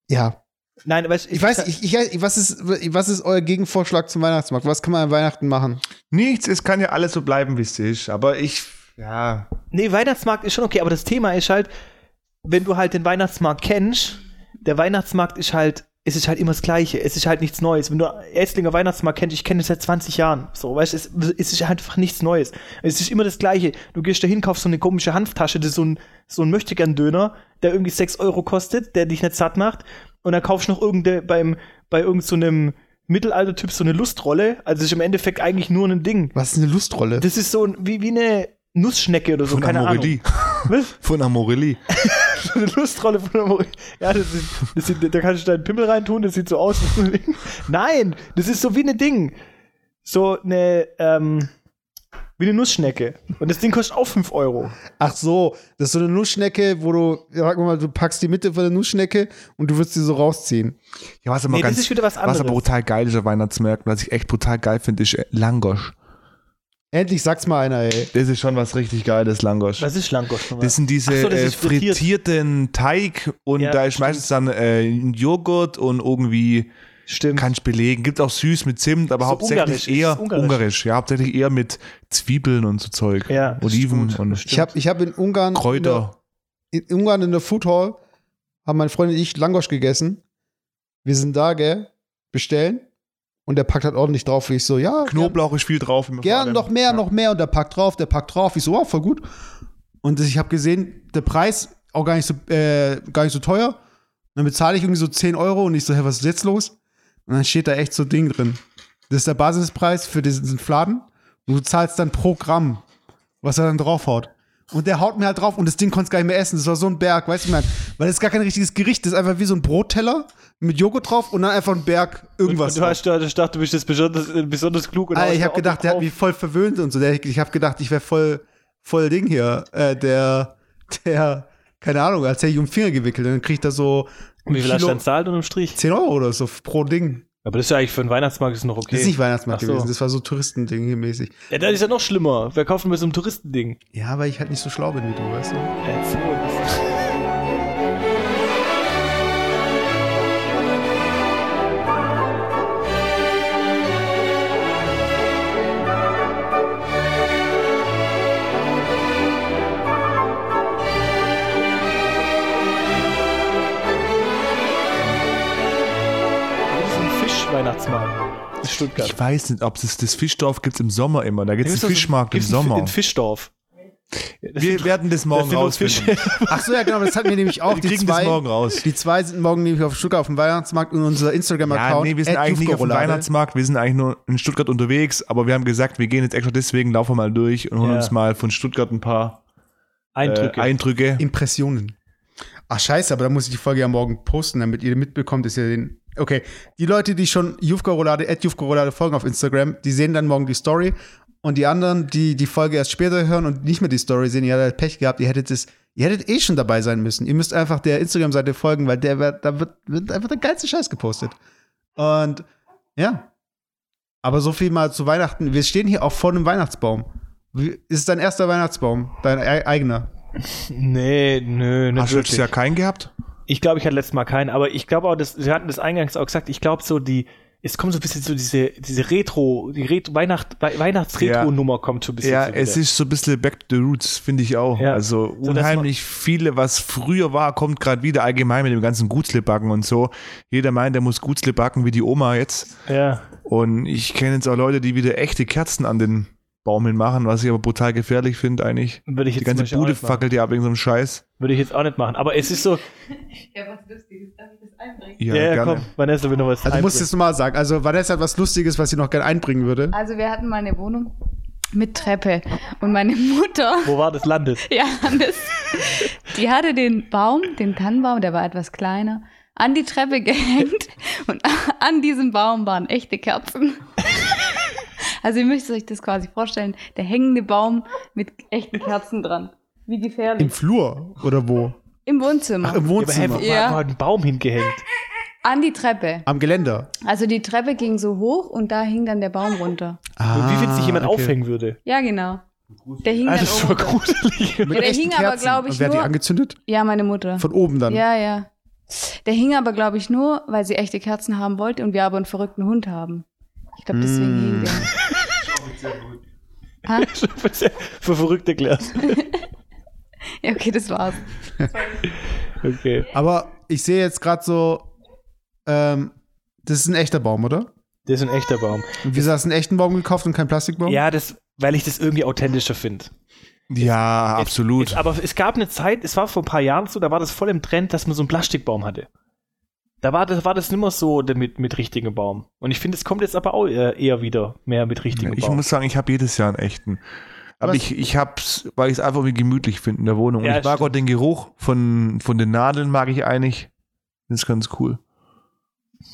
ja, Nein, weißt, ich weiß, ich, ich, was, ist, was ist euer Gegenvorschlag zum Weihnachtsmarkt? Was kann man an Weihnachten machen? Nichts, es kann ja alles so bleiben, wie es ist. Aber ich, ja. Nee, Weihnachtsmarkt ist schon okay, aber das Thema ist halt, wenn du halt den Weihnachtsmarkt kennst, der Weihnachtsmarkt ist halt, es ist halt immer das Gleiche. Es ist halt nichts Neues. Wenn du Esslinger Weihnachtsmarkt kennst, ich kenne das seit 20 Jahren. So, weißt du, es, es ist halt einfach nichts Neues. Es ist immer das Gleiche. Du gehst da hin, kaufst so eine komische Hanftasche, das ist so ein, so ein Möchtegern-Döner, der irgendwie 6 Euro kostet, der dich nicht satt macht. Und dann kaufst du noch irgende, beim, bei irgendeinem so Mittelalter-Typ so eine Lustrolle. Also es ist im Endeffekt eigentlich nur ein Ding. Was ist eine Lustrolle? Das ist so ein, wie, wie eine Nussschnecke oder so, Von keine Amorelie. Ahnung. Was? Von Amorelie. So eine Lustrolle von Mori Ja, das ist, das sieht, da kannst du deinen Pimmel reintun, das sieht so aus. wie so ein Ding. Nein, das ist so wie eine Ding. So eine, ähm, Wie eine Nussschnecke. Und das Ding kostet auch 5 Euro. Ach so, das ist so eine Nussschnecke, wo du, sag mal, du packst die Mitte von der Nussschnecke und du wirst sie so rausziehen. Ja, was aber Nee, das ganz, ist wieder was anderes. aber brutal geil ist auf Weihnachtsmärkten, was ich echt brutal geil finde, ist äh, Langosch. Endlich sag's mal einer, ey. Das ist schon was richtig Geiles, Langosch. Was ist Schlankost? Das sind diese so, das äh, frittierten Teig und Ja, da ist meistens dann äh, Joghurt und irgendwie Stimmt. kann ich belegen. Gibt auch süß mit Zimt, aber So hauptsächlich ungarisch, eher ungarisch. ungarisch. Ja, hauptsächlich eher mit Zwiebeln und so Zeug. Ja, Oliven gut. und Das Ich habe ich hab in Ungarn. Kräuter. In, der, in Ungarn in der Food Hall haben meine Freundin und ich Langosch gegessen. Wir sind da, gell? Bestellen. Und der packt halt ordentlich drauf. Ich so, ja. Knoblauch ist viel drauf. Gern noch mehr, Ja. noch mehr. Und der packt drauf, der packt drauf. Ich so, wow, voll gut. Und ich habe gesehen, der Preis auch gar nicht so, äh, gar nicht so teuer. Und dann bezahle ich irgendwie so 10 Euro und ich so, hä, was ist jetzt los? Und dann steht da echt so Ding drin. Das ist der Basispreis für diesen Fladen. Und du zahlst dann pro Gramm, was er dann draufhaut. Und der haut mir halt drauf und das Ding konnte gar nicht mehr essen. Das war so ein Berg, weißt du, man, weil das ist gar kein richtiges Gericht. Das ist einfach wie so ein Brotteller mit Joghurt drauf und dann einfach ein Berg irgendwas. Du hast da, ich dachte, du bist jetzt besonders, äh, besonders klug. Und Alter, haust ich da habe auch gedacht, der hat mich voll verwöhnt und so. Der, ich habe gedacht, ich wäre voll, voll Ding hier. Äh, der, der, keine Ahnung, als hätte ich um den Finger gewickelt. Und dann kriegt er so Und Wie viel hast du Kilo- dann zahlt unterm Strich? 10 Euro oder so pro Ding. Aber das ist ja eigentlich für einen Weihnachtsmarkt ist noch okay. Das ist nicht Weihnachtsmarkt Ach so. gewesen, das war so Touristending hier mäßig. Ja, das ist ja noch schlimmer. Wer kauft denn bei so einem Touristending? Ja, weil ich halt nicht so schlau bin wie du, weißt du? Ja, so, in Stuttgart. Ich weiß nicht, ob es das Fischdorf gibt im Sommer immer. Da gibt es einen das- Fischmarkt im Sommer. In Fischdorf. Das Wir werden das morgen das rausfinden. Ach so, ja, genau, das hatten wir nämlich auch. Wir Die kriegen das zwei, morgen raus. die zwei sind morgen nämlich auf Stuttgart auf dem Weihnachtsmarkt und unser Ja, Instagram-Account. nee, wir sind eigentlich nicht auf dem. Weihnachtsmarkt, wir sind eigentlich nur in Stuttgart unterwegs, aber wir haben gesagt, wir gehen jetzt extra deswegen, laufen wir mal durch und holen Ja. uns mal von Stuttgart ein paar Eindrücke. Äh, Eindrücke. Impressionen. Ach scheiße, aber da muss ich die Folge ja morgen posten, damit ihr mitbekommt, ist ja den. Okay, die Leute, die schon Jufka Roulade, at Jufka Roulade folgen auf Instagram, die sehen dann morgen die Story. Und die anderen, die die Folge erst später hören und nicht mehr die Story sehen, ihr hattet Pech gehabt, ihr hättet es, ihr hättet eh schon dabei sein müssen. Ihr müsst einfach der Instagram-Seite folgen, weil der wird, da wird, wird einfach der geilste Scheiß gepostet. Und ja. Aber so viel mal zu Weihnachten. Wir stehen hier auch vor einem Weihnachtsbaum. Wie- Ist es dein erster Weihnachtsbaum? Dein e- eigener? Nee, nö, nicht Hast du letztes wirklich. Jahr keinen gehabt? Ich glaube, ich hatte letztes Mal keinen, aber ich glaube auch, dass, Sie hatten das eingangs auch gesagt, ich glaube so die, es kommt so ein bisschen so diese, diese Retro, die Retro, Weihnacht, We Weihnachts-Retro-Nummer kommt so ein bisschen. Ja, so es ist so ein bisschen back to the roots, finde ich auch. Ja. Also So, unheimlich viele, was früher war, kommt gerade wieder allgemein mit dem ganzen Gutslebacken und so. Jeder meint, der muss Gutsle backen wie die Oma jetzt. Ja, Und ich kenne jetzt auch Leute, die wieder echte Kerzen an den Baum hin machen, was ich aber brutal gefährlich finde eigentlich. würde ich Die jetzt zum ganze Bude fackelt ja ab wegen so einem Scheiß. Würde ich jetzt auch nicht machen. Aber es ist so, Ja, was Lustiges. Darf ich das einbringen? ja, ja, komm, Vanessa will noch was Also du musst es nochmal sagen. Also Vanessa hat was Lustiges, was sie noch gerne einbringen würde. Also wir hatten mal eine Wohnung mit Treppe. Und meine Mutter, Wo war das landet? ja, das, die hatte den Baum, den Tannenbaum, der war etwas kleiner, an die Treppe gehängt. Und an diesem Baum waren echte Kerzen. Also ihr müsst euch das quasi vorstellen, der hängende Baum mit echten Kerzen dran. Wie Im gefährlich. Flur oder wo? Im Wohnzimmer. Ach, im Ja, aber Wohnzimmer. wo, Ja. wo hat ein Baum hingehängt? An die Treppe. Am Geländer. Also die Treppe ging so hoch und da hing dann der Baum runter. Und wie viel sich jemand Ah, okay. aufhängen würde? Ja, genau. Der hing Ah, dann das gruselig. Mit Ja, der echten hing aber, Kerzen. glaub ich, Und wer hat die angezündet? Ja, meine Mutter. Von oben dann. Ja, ja. Der hing aber, glaube ich, nur, weil sie echte Kerzen haben wollte und wir aber einen verrückten Hund haben. Ich glaube, deswegen Mm. hing der. Ha? Für verrückt erklärt. Ja, okay, das war's. Okay. Aber ich sehe jetzt gerade so, ähm, das ist ein echter Baum, oder? Das ist ein echter Baum. Und wieso hast du einen echten Baum gekauft und keinen Plastikbaum? Ja, das, weil ich das irgendwie authentischer finde. Ja, absolut. Es, aber es gab eine Zeit, es war vor ein paar Jahren so, da war das voll im Trend, dass man so einen Plastikbaum hatte. Da war das, war das nicht mehr so mit, mit richtigem Baum. Und ich finde, es kommt jetzt aber auch eher, eher wieder mehr mit richtigem ich Baum. muss sagen, ich habe jedes Jahr einen echten. Aber Was? ich, ich hab's, weil ich es einfach irgendwie gemütlich finde in der Wohnung. Ja, und ich mag stimmt. auch den Geruch von, von den Nadeln, mag ich eigentlich. Das ist ganz cool.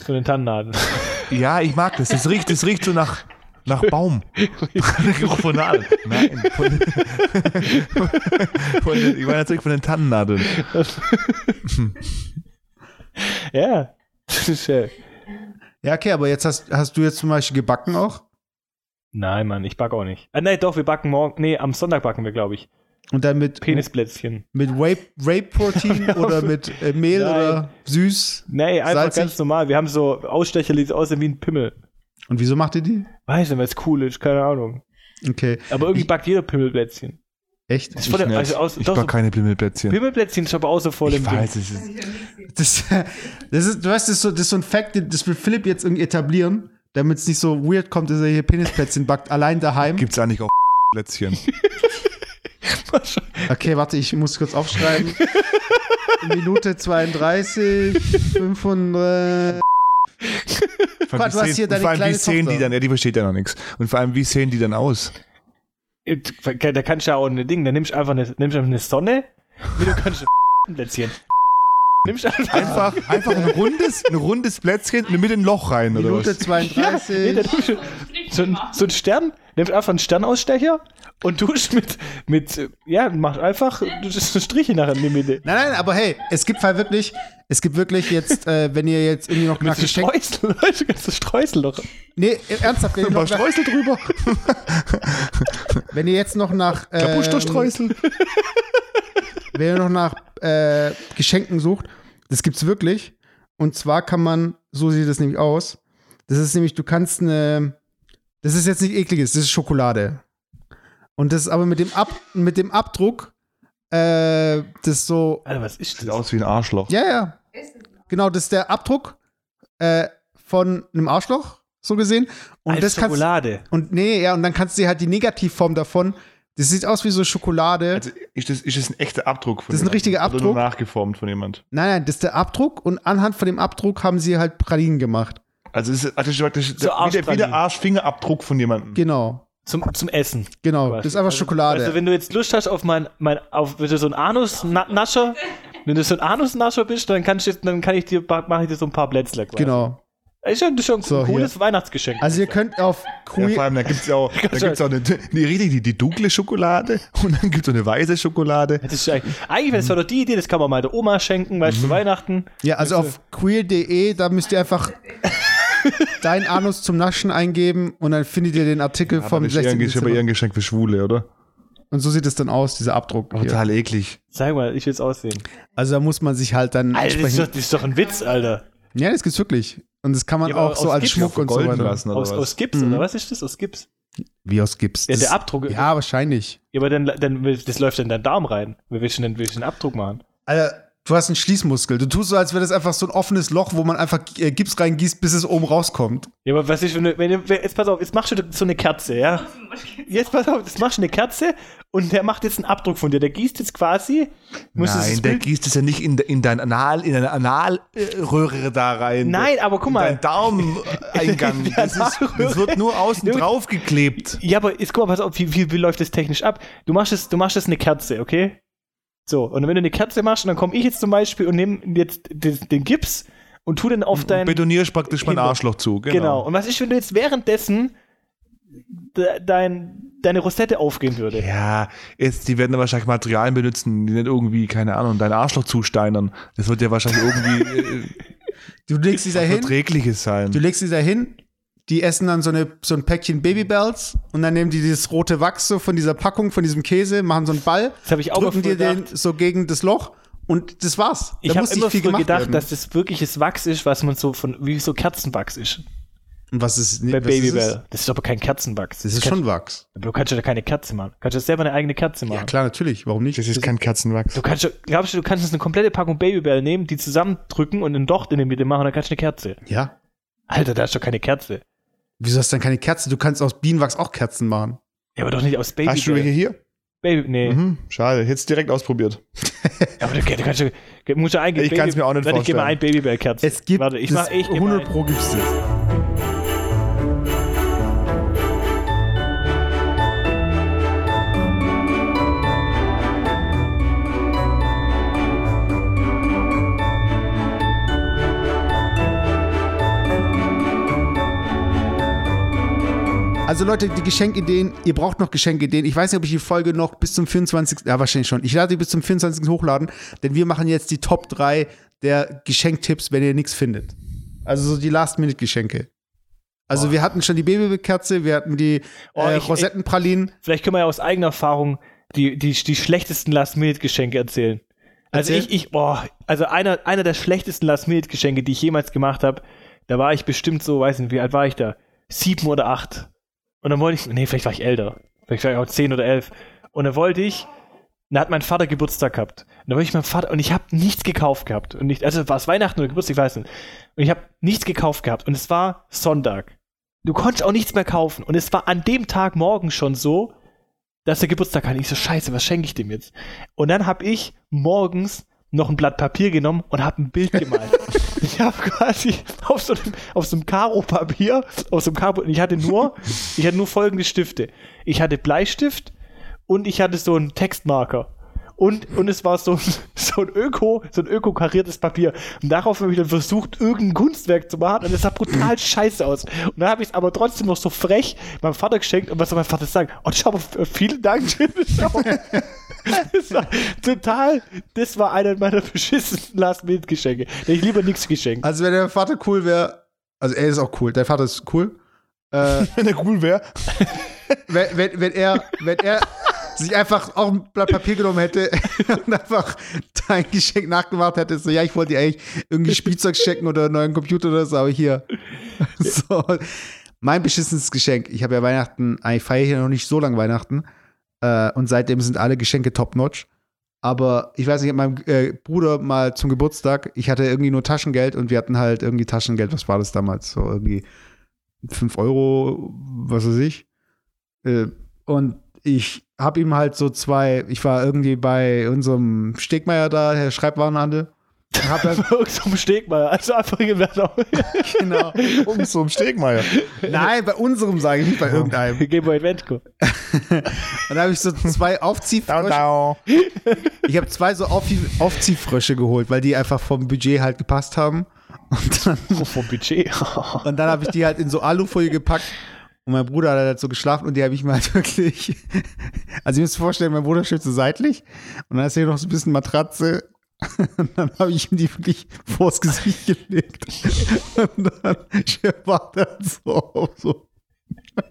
Von den Tannennadeln. Ja, ich mag das. Das riecht, das riecht so nach Nach Baum. Der Geruch von Nadeln. Nein. Von, von den, ich meine natürlich von den Tannennadeln. Ja. Ja. Okay, aber jetzt hast, hast du jetzt zum Beispiel gebacken auch? Nein, Mann, ich back auch nicht. Ah, nein, doch, wir backen morgen. Nee, am Sonntag backen wir, glaube ich. Und dann mit, Penisplätzchen. mit Whey, Whey Protein oder mit äh, Mehl Nein. oder süß? Nee, einfach Salzig? ganz normal. Wir haben so Ausstecher, die aussehen wie ein Pimmel. Und wieso macht ihr die? Weiß nicht, weil es cool ist, keine Ahnung. Okay, Aber irgendwie Ich- backt jeder Pimmelplätzchen. Echt? Das der, nicht. also aus, Ich doch, keine Pimmelplätzchen. Pimmelplätzchen ist aber auch so voll Ich im Ding. weiß, es ist, Das, das ist, du weißt, das ist, so, das ist so ein Fact, das will Philipp jetzt irgendwie etablieren, damit es nicht so weird kommt, dass er hier Penisplätzchen backt, allein daheim. gibt's eigentlich auch Plätzchen. Okay, warte, ich muss kurz aufschreiben. Minute 32, 500. Vor allem, hast wie sehen, vor allem, wie sehen die dann? Ja, die versteht ja noch nichts. Und vor allem, wie sehen die dann aus? Da kannst du ja auch ein Ding, da nimmst du einfach eine, nimmst einfach eine Sonne, wie du kannst ein Plätzchen. Nimmst einfach, Einfach, einfach ein rundes, ein rundes Plätzchen mit ein Loch rein, oder Minute was? ja, nee, da 32. tust du so, ein, so ein Stern, nimmst einfach einen Sternausstecher und tust mit, mit, ja, machst einfach Striche nachher in die Mitte. Nein, nein, aber hey, es gibt halt wirklich, es gibt wirklich jetzt, äh, wenn ihr jetzt irgendwie noch nach So Geschenken. Streusel, du, kannst du Streusel noch. Nee, ernsthaft, wenn ihr, noch Streusel drüber. wenn ihr jetzt noch nach. Ähm, Kapusterstreusel. wenn ihr noch nach äh, Geschenken sucht, das gibt's wirklich. Und zwar kann man, so sieht das nämlich aus. Das ist nämlich, du kannst eine, das ist jetzt nicht ekliges, das ist Schokolade. Und das ist aber mit dem, Ab, mit dem Abdruck, äh, das so, Alter, was ist Sieht das? aus wie ein Arschloch. ja, ja. Genau, das ist der Abdruck äh, von einem Arschloch, so gesehen. Und Als das kannst Schokolade. und nee, ja, und dann kannst du dir halt die Negativform davon. Das sieht aus wie so Schokolade. Also ist das, ist das ein echter Abdruck von Das ist ein richtiger Oder Abdruck? nur nachgeformt von jemand? Nein, nein, das ist der Abdruck und anhand von dem Abdruck haben sie halt Pralinen gemacht. Also es ist, also es ist praktisch So der, wie, der Arschfingerabdruck von jemandem. Genau, Zum, zum Essen. genau. Das ist einfach Schokolade. Also, wenn du jetzt Lust hast auf mein, mein auf, wenn du so ein Anus-Nascher, wenn du so ein Anus-Nascher bist, dann, kannst du, dann kann ich dir, mache ich dir so ein paar Plätzle. quasi. genau. Das ist ist schon ein So, cooles Weihnachtsgeschenk. Also ihr könnt auf Ja, vor Queer, allem, da gibt es ja auch, da gibt's auch eine, die, richtig, die, die dunkle Schokolade und dann gibt es eine weiße Schokolade. das ist eigentlich, eigentlich wäre das doch die Idee, das kann man mal der Oma schenken, weißt du, zu Weihnachten. ja, also auf queer.de, da müsst ihr einfach dein Anus zum Naschen eingeben und dann findet ihr den Artikel Aber vom das ist eher 16. ein- ist aber eher ein Geschenk für Schwule, oder? Und so sieht es dann aus, dieser Abdruck. Hier. Total eklig. Sag mal, ich will es aussehen. Also da muss man sich halt dann Alter, das ist, doch, entsprechend. das ist doch ein Witz, Alter. Ja, das gibt's wirklich. Und das kann man Ja, auch so als Gips Schmuck und so weiter. lassen, oder Aus, was? aus Gips, Mhm. oder was ist das? Aus Gips? Wie aus Gips. Ja, Das- der Abdruck. Ja, wahrscheinlich. Ja, aber dann, dann, das läuft in deinen Darm rein. Wie willst du denn, willst du den Abdruck machen? Alter, du hast einen Schließmuskel. Du tust so, als wäre das einfach so ein offenes Loch, wo man einfach äh, Gips reingießt, bis es oben rauskommt. Ja, aber was ist, wenn du, wenn du, jetzt pass auf, jetzt machst du so eine Kerze, ja? Jetzt pass auf, jetzt machst du eine Kerze und der macht jetzt einen Abdruck von dir. Der gießt jetzt quasi, muss Nein, der Bild, gießt es ja nicht in, in dein Anal, in deine Analröhre da rein. Nein, aber guck mal. Dein Darmeingang. Die Das, ist, das wird nur außen drauf geklebt. Ja, aber jetzt guck mal, pass auf, wie, wie, wie läuft das technisch ab? Du machst es, du machst es eine Kerze, okay? So, und wenn du eine Kerze machst, und dann komme ich jetzt zum Beispiel und nehme jetzt den, den Gips und tu den auf dein. Betonierst praktisch mein. Arschloch zu. Genau. Genau. Und was ist, wenn du jetzt währenddessen de, dein, deine Rosette aufgehen würde? Ja, jetzt, die werden da wahrscheinlich Materialien benutzen, die nicht irgendwie, keine Ahnung, dein Arschloch zusteinern. Das wird ja wahrscheinlich irgendwie äh, Du legst dich da hin, Verträgliches sein. du legst dich da hin, die essen dann so, eine, so ein Päckchen Babybells und dann nehmen die dieses rote Wachs so von dieser Packung, von diesem Käse, machen so einen Ball, Das habe ich auch drücken dir den so gegen das Loch und das war's. Ich da habe muss nicht immer viel früher gemacht gedacht, werden. dass das wirkliches Wachs ist, was man so von, wie so Kerzenwachs ist. Und was ist, Bei was ist? Babybell. Das ist aber kein Kerzenwachs. Das ist schon Wachs. Du kannst ja da keine Kerze machen. Du kannst ja selber eine eigene Kerze machen. Ja, klar, natürlich. Warum nicht? das ist kein Kerzenwachs. Du kannst, ja- glaubst du, du kannst jetzt eine komplette Packung Babybell nehmen, die zusammendrücken und einen Docht in der Mitte machen und dann kannst du eine Kerze. Ja. Alter, da ist doch keine Kerze. Wieso hast du dann keine Kerze? Du kannst aus Bienenwachs auch Kerzen machen. Ja, aber doch nicht aus Babybell. Hast du welche hier? Baby, nee. Mhm, schade, jetzt direkt ausprobiert. Ja, aber du, du kannst ja, musst ja eingeben. Ich kann's mir auch nicht Warte, ich gebe mal vorstellen. ein Babybell-Kerze. Es gibt Warte, ich mach, ich geb 100 mal ein. Pro gibt's das. Also Leute, die Geschenkideen, ihr braucht noch Geschenkideen. Ich weiß nicht, ob ich die Folge noch bis zum 24. Ja, wahrscheinlich schon. Ich lade die bis zum 24. hochladen, denn wir machen jetzt die Top 3 der Geschenktipps, wenn ihr nichts findet. Also so die Last-Minute-Geschenke. Also wir hatten schon die Babykerze, wir hatten die Oh, äh, ich- Rosettenpralinen. Vielleicht können wir ja aus eigener Erfahrung die, die, die schlechtesten Last-Minute-Geschenke erzählen. Also Erzähl. ich, ich, boah, also einer, einer der schlechtesten Last-Minute-Geschenke, die ich jemals gemacht habe, da war ich bestimmt so, weiß nicht, wie alt war ich da? Sieben oder acht. Und dann wollte ich, nee, vielleicht war ich älter. Vielleicht war ich auch zehn oder elf. Und dann wollte ich, da hat mein Vater Geburtstag gehabt. Und da wollte ich meinem Vater, und ich habe nichts gekauft gehabt. Und nicht, also war es Weihnachten oder Geburtstag, ich weiß nicht. Und ich habe nichts gekauft gehabt. Und es war Sonntag. Du konntest auch nichts mehr kaufen. Und es war an dem Tag morgen schon so, dass der Geburtstag hatte. Ich so, scheiße, was schenke ich dem jetzt? Und dann habe ich morgens noch ein Blatt Papier genommen und habe ein Bild gemalt. ich habe quasi auf so einem, auf so einem Karo-Papier, auf so einem Karo, ich hatte nur, ich hatte nur folgende Stifte. Ich hatte Bleistift und ich hatte so einen Textmarker. Und, und es war so, ein- so ein Öko, so ein öko-kariertes Papier. Und darauf habe ich dann versucht, irgendein Kunstwerk zu machen. Und es sah brutal scheiße aus. Und dann habe ich es aber trotzdem noch so frech meinem Vater geschenkt. Und was soll mein Vater sagen? Oh, schau mal, vielen Dank. Das war total, das war einer meiner beschissensten Last-Minute-Geschenke. Ich lieber nichts geschenkt. Also wenn der Vater cool wäre, also er ist auch cool, der Vater ist cool. Äh, Wenn der cool wäre. wenn, wenn, wenn er, wenn er sich einfach auch ein Blatt Papier genommen hätte und einfach dein Geschenk nachgemacht hätte, so, ja, ich wollte dir eigentlich irgendwie Spielzeug schenken oder einen neuen Computer oder so, aber hier. So. Mein beschissenes Geschenk. Ich habe ja Weihnachten, ich feiere hier noch nicht so lange Weihnachten. Äh, und seitdem sind alle Geschenke top-notch. Aber ich weiß nicht, meinem äh, Bruder mal zum Geburtstag, ich hatte irgendwie nur Taschengeld und wir hatten halt irgendwie Taschengeld, was war das damals? So irgendwie 5 Euro, was weiß ich. Äh, und ich habe ihm halt so zwei, ich war irgendwie bei unserem Stegmeier da, der Schreibwarenhandel. Hab dann, so ein Stegmeier, also einfach in Wernau. genau. Um so im Stegmeier. Nein, bei unserem sage ich nicht bei irgendeinem. Game Boy Advance. Und dann habe ich so zwei Aufziehfrösche. Ich habe zwei so Aufzie Aufziehfrösche geholt, weil die einfach vom Budget halt gepasst haben. Und dann, Oh, vom Budget. und dann habe ich die halt in so Alufolie gepackt. Und mein Bruder hat halt so geschlafen und die habe ich mir halt wirklich. Also, ihr müsst euch vorstellen, mein Bruder schläft so seitlich und dann ist hier noch so ein bisschen Matratze. Und dann habe ich ihm die wirklich vors Gesicht gelegt. Und dann war er so, so.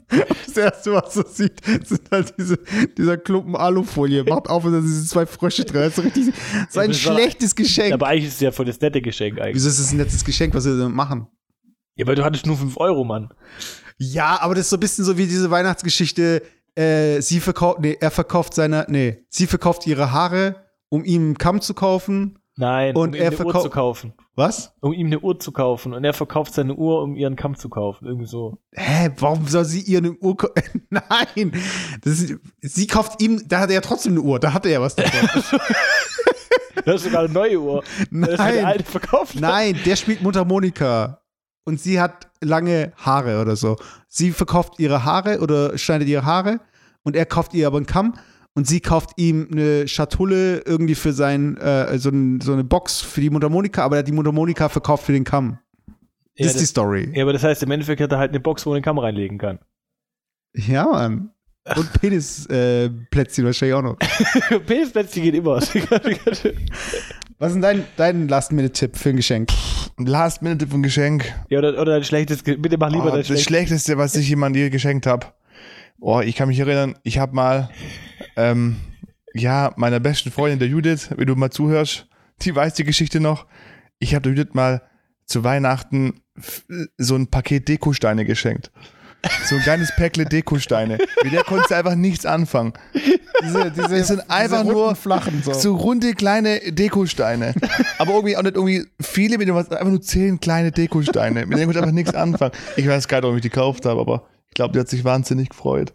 Das erste, was er sieht, sind halt diese, dieser Klumpen Alufolie. Macht auf und da sind diese zwei Frösche drin. Das ist so richtig so ein war- schlechtes Geschenk. Aber eigentlich ist es ja voll das nette Geschenk eigentlich. Wieso ist das ein nettes Geschenk, was wir damit machen? Ja, weil du hattest nur 5 Euro, Mann. Ja, aber das ist so ein bisschen so wie diese Weihnachtsgeschichte. Äh, sie verkauft, nee, er verkauft seine, nee, sie verkauft ihre Haare, um ihm einen Kamm zu kaufen. Nein, Und um ihm er eine Uhr zu kaufen. Was? Um ihm eine Uhr zu kaufen. Und er verkauft seine Uhr, um ihren Kamm zu kaufen. Irgendwie so. Hä, warum soll sie ihr eine Uhr kau- Nein, das ist, sie kauft ihm, da hat er ja trotzdem eine Uhr, da hat er ja was davon. Das ist sogar eine neue Uhr. Das ist eine Nein. alte verkauft. hat. Nein, der spielt Mundharmonika. Und sie hat lange Haare oder so. Sie verkauft ihre Haare oder schneidet ihre Haare und er kauft ihr aber einen Kamm und sie kauft ihm eine Schatulle irgendwie für sein, äh, so, ein, so eine Box für die Mundharmonika, aber er hat die Mundharmonika verkauft für den Kamm. Ja, das ist die das, Story. ja, aber das heißt, im Endeffekt hat er halt eine Box, wo er den Kamm reinlegen kann. Ja, Mann. Und Penisplätzchen äh, wahrscheinlich auch noch. Penisplätzchen geht immer. Was ist denn dein, dein Last-Minute-Tipp für ein Geschenk? Last Minute von Geschenk. ja, oder, oder ein schlechtes. Bitte mach lieber Oh, dein das schlechtes. Schlechteste, was ich jemandem geschenkt habe. Oh, ich kann mich erinnern, ich habe mal, ähm, ja, meiner besten Freundin, der Judith, wenn du mal zuhörst, die weiß die Geschichte noch. Ich habe der Judith mal zu Weihnachten so ein Paket Dekosteine geschenkt. So ein kleines Päckle Dekosteine. Mit der konnte sie einfach nichts anfangen. Diese, diese, Das sind einfach diese nur runden, flachen so. So runde kleine Dekosteine. Aber irgendwie auch nicht irgendwie viele, mit dem was einfach nur zehn kleine Dekosteine. Mit denen konnte ich einfach nichts anfangen. Ich weiß gar nicht, warum ich die gekauft habe, aber ich glaube, die hat sich wahnsinnig gefreut.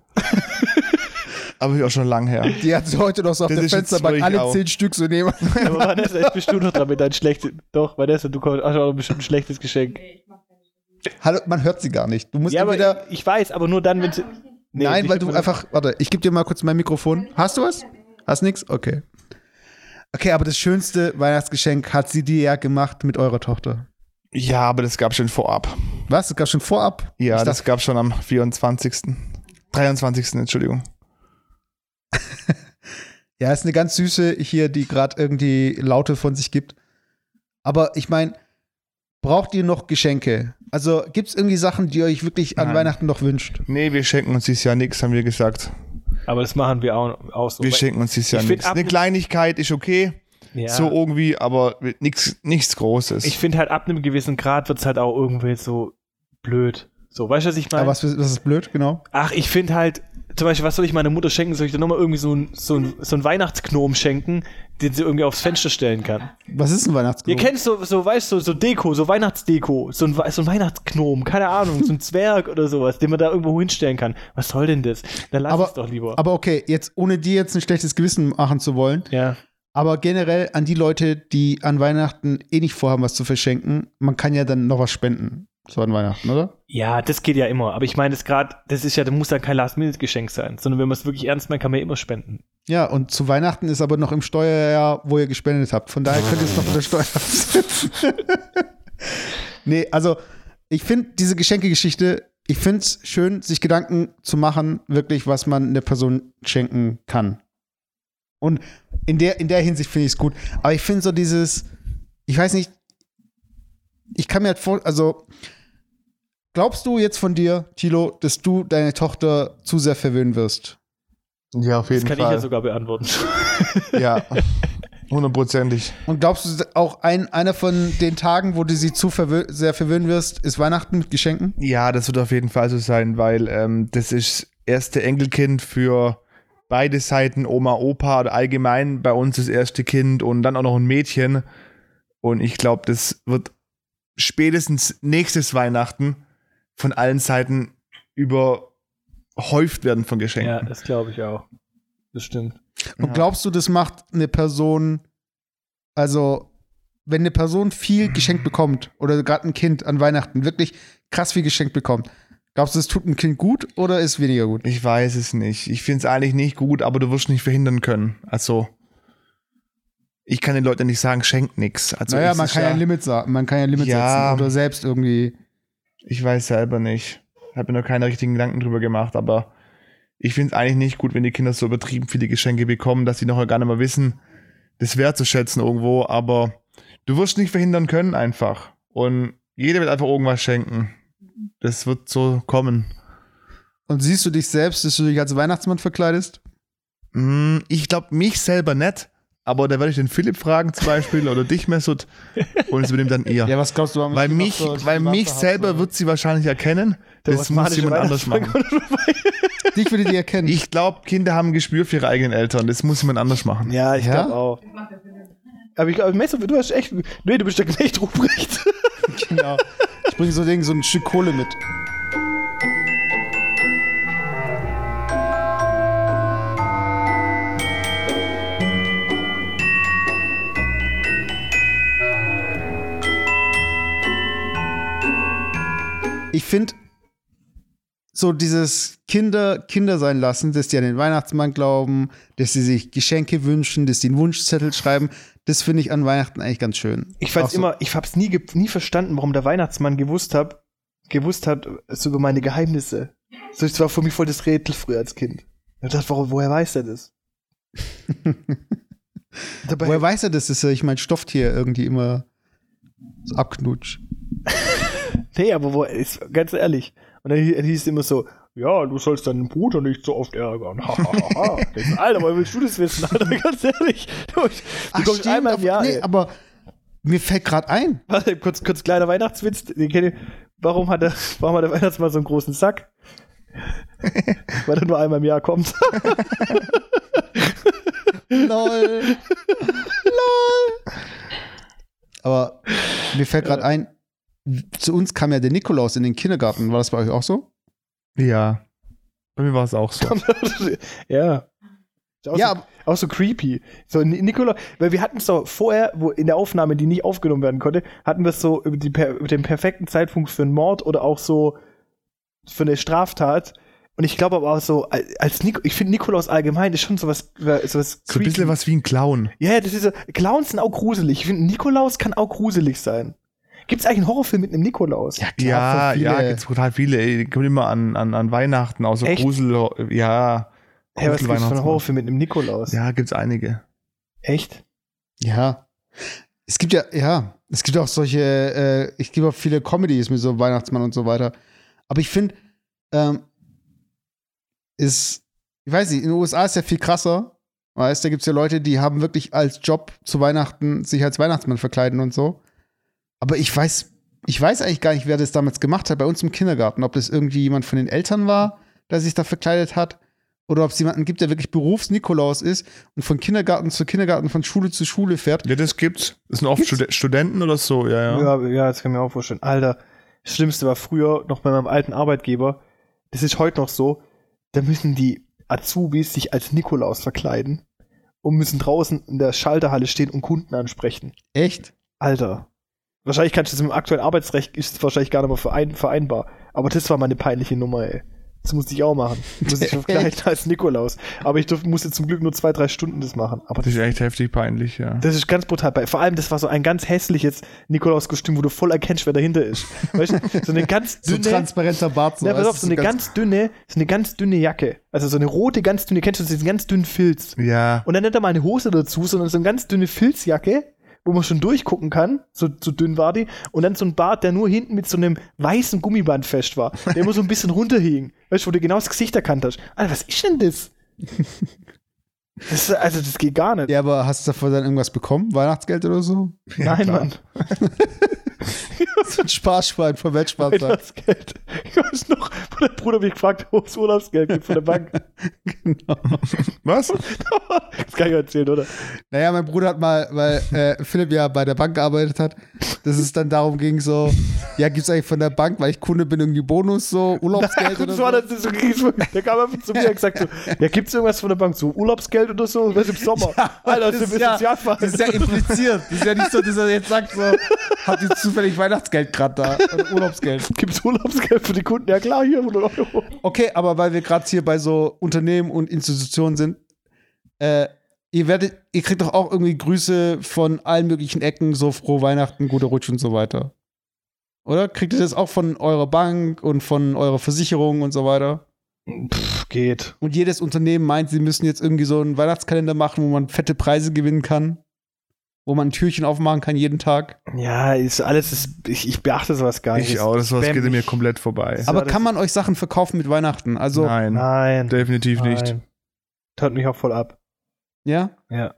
aber auch schon lang her. Die hat sie heute noch so auf Das der Fensterbank alle auch. zehn Stück so nehmen. Aber Vanessa, jetzt bist du noch dran mit deinem schlechtes. Doch, Vanessa, du hast auch bestimmt ein schlechtes Geschenk. Hallo, man hört sie gar nicht. Du musst Ja, entweder. aber ich weiß, aber nur dann, wenn sie. Nee, Nein, weil du einfach. Warte, ich gebe dir mal kurz mein Mikrofon. Hast du was? Hast nix? Okay. Okay, aber das schönste Weihnachtsgeschenk hat sie dir ja gemacht mit eurer Tochter. Ja, aber das gab schon vorab. Was? Das gab schon vorab? Ja, ich das dachte, gab schon am 24. 23. Entschuldigung. Ja, ist eine ganz süße hier, die gerade irgendwie Laute von sich gibt. Aber ich meine, braucht ihr noch Geschenke? Also gibt es irgendwie Sachen, die ihr euch wirklich an Nein. Weihnachten noch wünscht? Nee, wir schenken uns dieses Jahr nichts, haben wir gesagt. Aber das machen wir auch, so. Wir Weil- schenken uns dieses Jahr nichts. Eine Kleinigkeit ist okay, ja. so irgendwie, aber nichts nichts Großes. Ich finde halt ab einem gewissen Grad wird es halt auch irgendwie so blöd. So, weißt du, was ich meine? Aber was, was ist blöd, genau? Ach, ich finde halt, zum Beispiel, was soll ich meiner Mutter schenken? Soll ich da nochmal irgendwie so ein, so ein, so ein Weihnachtsknom schenken, den sie irgendwie aufs Fenster stellen kann? Was ist ein Ihr Weihnachtsknoten? kennt so, so, weißt du, so, so Deko, so Weihnachtsdeko, so ein, so ein Weihnachtsknom, keine Ahnung, so ein Zwerg oder sowas, den man da irgendwo hinstellen kann. Was soll denn das? Dann lass Aber- es doch lieber. Aber okay, jetzt ohne dir jetzt ein schlechtes Gewissen machen zu wollen, ja. aber generell an die Leute, die an Weihnachten eh nicht vorhaben, was zu verschenken, man kann ja dann noch was spenden. So an Weihnachten, oder? ja, das geht ja immer. Aber ich meine, das gerade, das ist ja, das muss ja kein Last-Minute-Geschenk sein, sondern wenn man es wirklich ernst meint, kann man ja immer spenden. Ja, und zu Weihnachten ist aber noch im Steuerjahr, wo ihr gespendet habt. Von daher könnt ihr es noch von der Steuer absetzen. nee, also ich finde diese Geschenkegeschichte, ich finde es schön, sich Gedanken zu machen, wirklich, was man einer Person schenken kann. Und in der, in der Hinsicht finde ich es gut. Aber ich finde so dieses, ich weiß nicht, ich kann mir halt vor, also glaubst du jetzt von dir, Tilo, dass du deine Tochter zu sehr verwöhnen wirst? ja, auf Das jeden kann ich Fall. ja sogar beantworten. ja, hundertprozentig. Und glaubst du auch ein, einer von den Tagen, wo du sie zu verwö sehr verwöhnen wirst, ist Weihnachten mit Geschenken? Ja, das wird auf jeden Fall so sein, weil ähm, das ist erste Enkelkind für beide Seiten, Oma, Opa oder allgemein bei uns das erste Kind und dann auch noch ein Mädchen. Und ich glaube, das wird spätestens nächstes Weihnachten von allen Seiten überhäuft werden von Geschenken. ja, das glaube ich auch. Das stimmt. Und Ja. glaubst du, das macht eine Person, also wenn eine Person viel geschenkt bekommt oder gerade ein Kind an Weihnachten wirklich krass viel geschenkt bekommt, glaubst du, das tut ein Kind gut oder ist weniger gut? Ich weiß es nicht. Ich finde es eigentlich nicht gut, aber du wirst nicht verhindern können. Also, ich kann den Leuten nicht sagen, schenkt nix. Also, naja, man kann ja ein Limit sagen, man kann ja ein Limit Ja. setzen oder selbst irgendwie. Ich weiß selber nicht. Habe mir noch keine richtigen Gedanken drüber gemacht, aber ich finde es eigentlich nicht gut, wenn die Kinder so übertrieben viele Geschenke bekommen, dass sie nachher gar nicht mehr wissen, das wertzuschätzen irgendwo, aber du wirst nicht verhindern können einfach. Und jeder wird einfach irgendwas schenken. Das wird so kommen. Und siehst du dich selbst, dass du dich als Weihnachtsmann verkleidest? Mm, Ich glaube mich selber nicht, aber da werde ich den Philipp fragen zum Beispiel oder dich, Mesut, und es übernimmt dann ihr. was glaubst du, warum weil mich, weil mich selber wird sie wahrscheinlich erkennen. Das muss jemand anders machen. Dich würde die erkennen. Ich glaube, Kinder haben ein Gespür für ihre eigenen Eltern. Das muss jemand anders machen. Ja, ich Ja? glaube auch. Aber ich glaube, Messer, du hast echt. Nee, du bist der Knecht Ruprecht. genau. Ich bringe so, Ding, so ein Stück Kohle mit. Ich finde, so dieses Kinder Kinder sein lassen, dass die an den Weihnachtsmann glauben, dass sie sich Geschenke wünschen, dass sie einen Wunschzettel schreiben, das finde ich an Weihnachten eigentlich ganz schön. Ich weiß Auch so- immer, ich hab's nie, nie verstanden, warum der Weihnachtsmann gewusst hat, gewusst hat, so über meine Geheimnisse. So, das war für mich voll das Rätsel früher als Kind. Ich dachte, warum, woher weiß er das? Woher weiß er das, dass ich mein Stofftier irgendwie immer so abknutscht? nee, aber wo, ist, ganz ehrlich. Und dann hie- hieß es immer so, ja, du sollst deinen Bruder nicht so oft ärgern. Alter, woher willst du das wissen? Alter, ganz ehrlich. Du, du kommst stimmt, einmal im aber- Jahr. nee, ey. aber mir fällt gerade ein. Warte, kurz, kurz kleiner Weihnachtswitz. Warum hat, der, warum hat der Weihnachtsmann so einen großen Sack? Weil er nur einmal im Jahr kommt. Lol. Lol. Aber mir fällt gerade ein, zu uns kam ja der Nikolaus in den Kindergarten. War das bei euch auch so? Ja. Bei mir war es auch so. ja. Auch, Ja, so, auch so creepy. So, Ni- Nikola, weil wir hatten es so vorher, wo in der Aufnahme, die nicht aufgenommen werden konnte, hatten wir es so über, die, über den perfekten Zeitpunkt für einen Mord oder auch so für eine Straftat. Und ich glaube aber auch so, als Nik ich finde Nikolaus allgemein ist schon sowas, sowas So ein bisschen creepy. was wie ein Clown. Ja, das ist so, Clowns sind auch gruselig. Ich finde, Nikolaus kann auch gruselig sein. Gibt es eigentlich einen Horrorfilm mit einem Nikolaus? Ja, Ja, voll ja, viele. gibt's total viele. Ey, die kommen immer an, an, an Weihnachten, außer Echt? Grusel. Ja. Hey, was gibt's für einen. Horrorfilm mit einem Nikolaus? Ja, gibt's einige. Echt? Ja. Es gibt ja, ja, es gibt auch solche, äh, ich gebe auch viele Comedies mit so Weihnachtsmann und so weiter. Aber ich finde, ähm, ist, ich weiß nicht, in den USA ist ja viel krasser. Weißt, da gibt es ja Leute, die haben wirklich als Job zu Weihnachten sich als Weihnachtsmann verkleiden und so. Aber ich weiß, ich weiß eigentlich gar nicht, wer das damals gemacht hat bei uns im Kindergarten. Ob das irgendwie jemand von den Eltern war, der sich da verkleidet hat. Oder ob es jemanden gibt, der wirklich Berufs-Nikolaus ist und von Kindergarten zu Kindergarten, von Schule zu Schule fährt. Ja, das gibt's. Das sind oft Gibt's? Studen- Studenten oder so, ja, ja. Ja, ja, das kann ich mir auch vorstellen. Alter, das Schlimmste war früher noch bei meinem alten Arbeitgeber. Das ist heute noch so. Da müssen die Azubis sich als Nikolaus verkleiden und müssen draußen in der Schalterhalle stehen und Kunden ansprechen. Echt? Alter. Wahrscheinlich kannst du das dem aktuellen Arbeitsrecht ist es wahrscheinlich gar nicht mehr verein, vereinbar. Aber das war meine peinliche Nummer, ey. Das musste ich auch machen. Muss ich verkleiden als Nikolaus. Aber ich durf, musste zum Glück nur zwei, drei Stunden das machen. Aber Das ist echt heftig peinlich, ja. das ist ganz brutal. Vor allem, das war so ein ganz hässliches Nikolaus-Kostüm, wo du voll erkennst, wer dahinter ist. Weißt du, so eine ganz So dünne. transparenter Bart. ja, pass weißt auf, so eine ganz dünne, so eine ganz dünne Jacke. Also so eine rote, ganz dünne, kennst du diesen ganz dünnen Filz? Ja. Und dann nicht einmal eine Hose dazu, sondern so eine ganz dünne Filzjacke, wo man schon durchgucken kann. So, so dünn war die. Und dann so ein Bart, der nur hinten mit so einem weißen Gummiband fest war. Der immer so ein bisschen runterhing. Weißt du, wo du genau das Gesicht erkannt hast. Alter, was ist denn das? das also, das geht gar nicht. Ja, aber hast du davor dann irgendwas bekommen? Weihnachtsgeld oder so? Ja, Nein, klar. Mann. So ein Sparschwein vom Weltspartag. Weihnachtsgeld. Ich weiß noch, wo der Bruder mich gefragt hat, ob es Urlaubsgeld gibt von der Bank. genau. Was? Das kann ich erzählen, oder? Naja, mein Bruder hat mal, weil äh, Philipp ja bei der Bank gearbeitet hat, dass es dann darum ging, so, ja, gibt's eigentlich von der Bank, weil ich Kunde bin, irgendwie Bonus, so, Urlaubsgeld oder so? war das, so, der kam einfach zu mir und gesagt so, ja, gibt's irgendwas von der Bank, so Urlaubsgeld oder so, was im Sommer? Alter, das, das ist ja, Sozialfall. das ist ja impliziert. Das ist ja nicht so, dass er jetzt sagt, so, hat jetzt zufällig Weihnachtsgeld gerade da oder Urlaubsgeld. Gibt's Urlaubsgeld für die Kunden? Ja klar, hier 100 Euro. Okay, aber weil wir gerade hier bei so Unternehmen und Institutionen sind, äh, ihr werdet, ihr kriegt doch auch irgendwie Grüße von allen möglichen Ecken, so frohe Weihnachten, gute Rutsch und so weiter. Oder? Kriegt ihr das auch von eurer Bank und von eurer Versicherung und so weiter? Pff, geht. Und jedes Unternehmen meint, sie müssen jetzt irgendwie so einen Weihnachtskalender machen, wo man fette Preise gewinnen kann. Wo man ein Türchen aufmachen kann jeden Tag. Ja, ist alles, ist, ich, ich beachte sowas gar nicht. Ich auch, das was Spam geht mir komplett vorbei. Aber kann man euch Sachen verkaufen mit Weihnachten? Also, Nein, Nein. definitiv nicht. Nein. Tat mich auch voll ab. ja? Ja.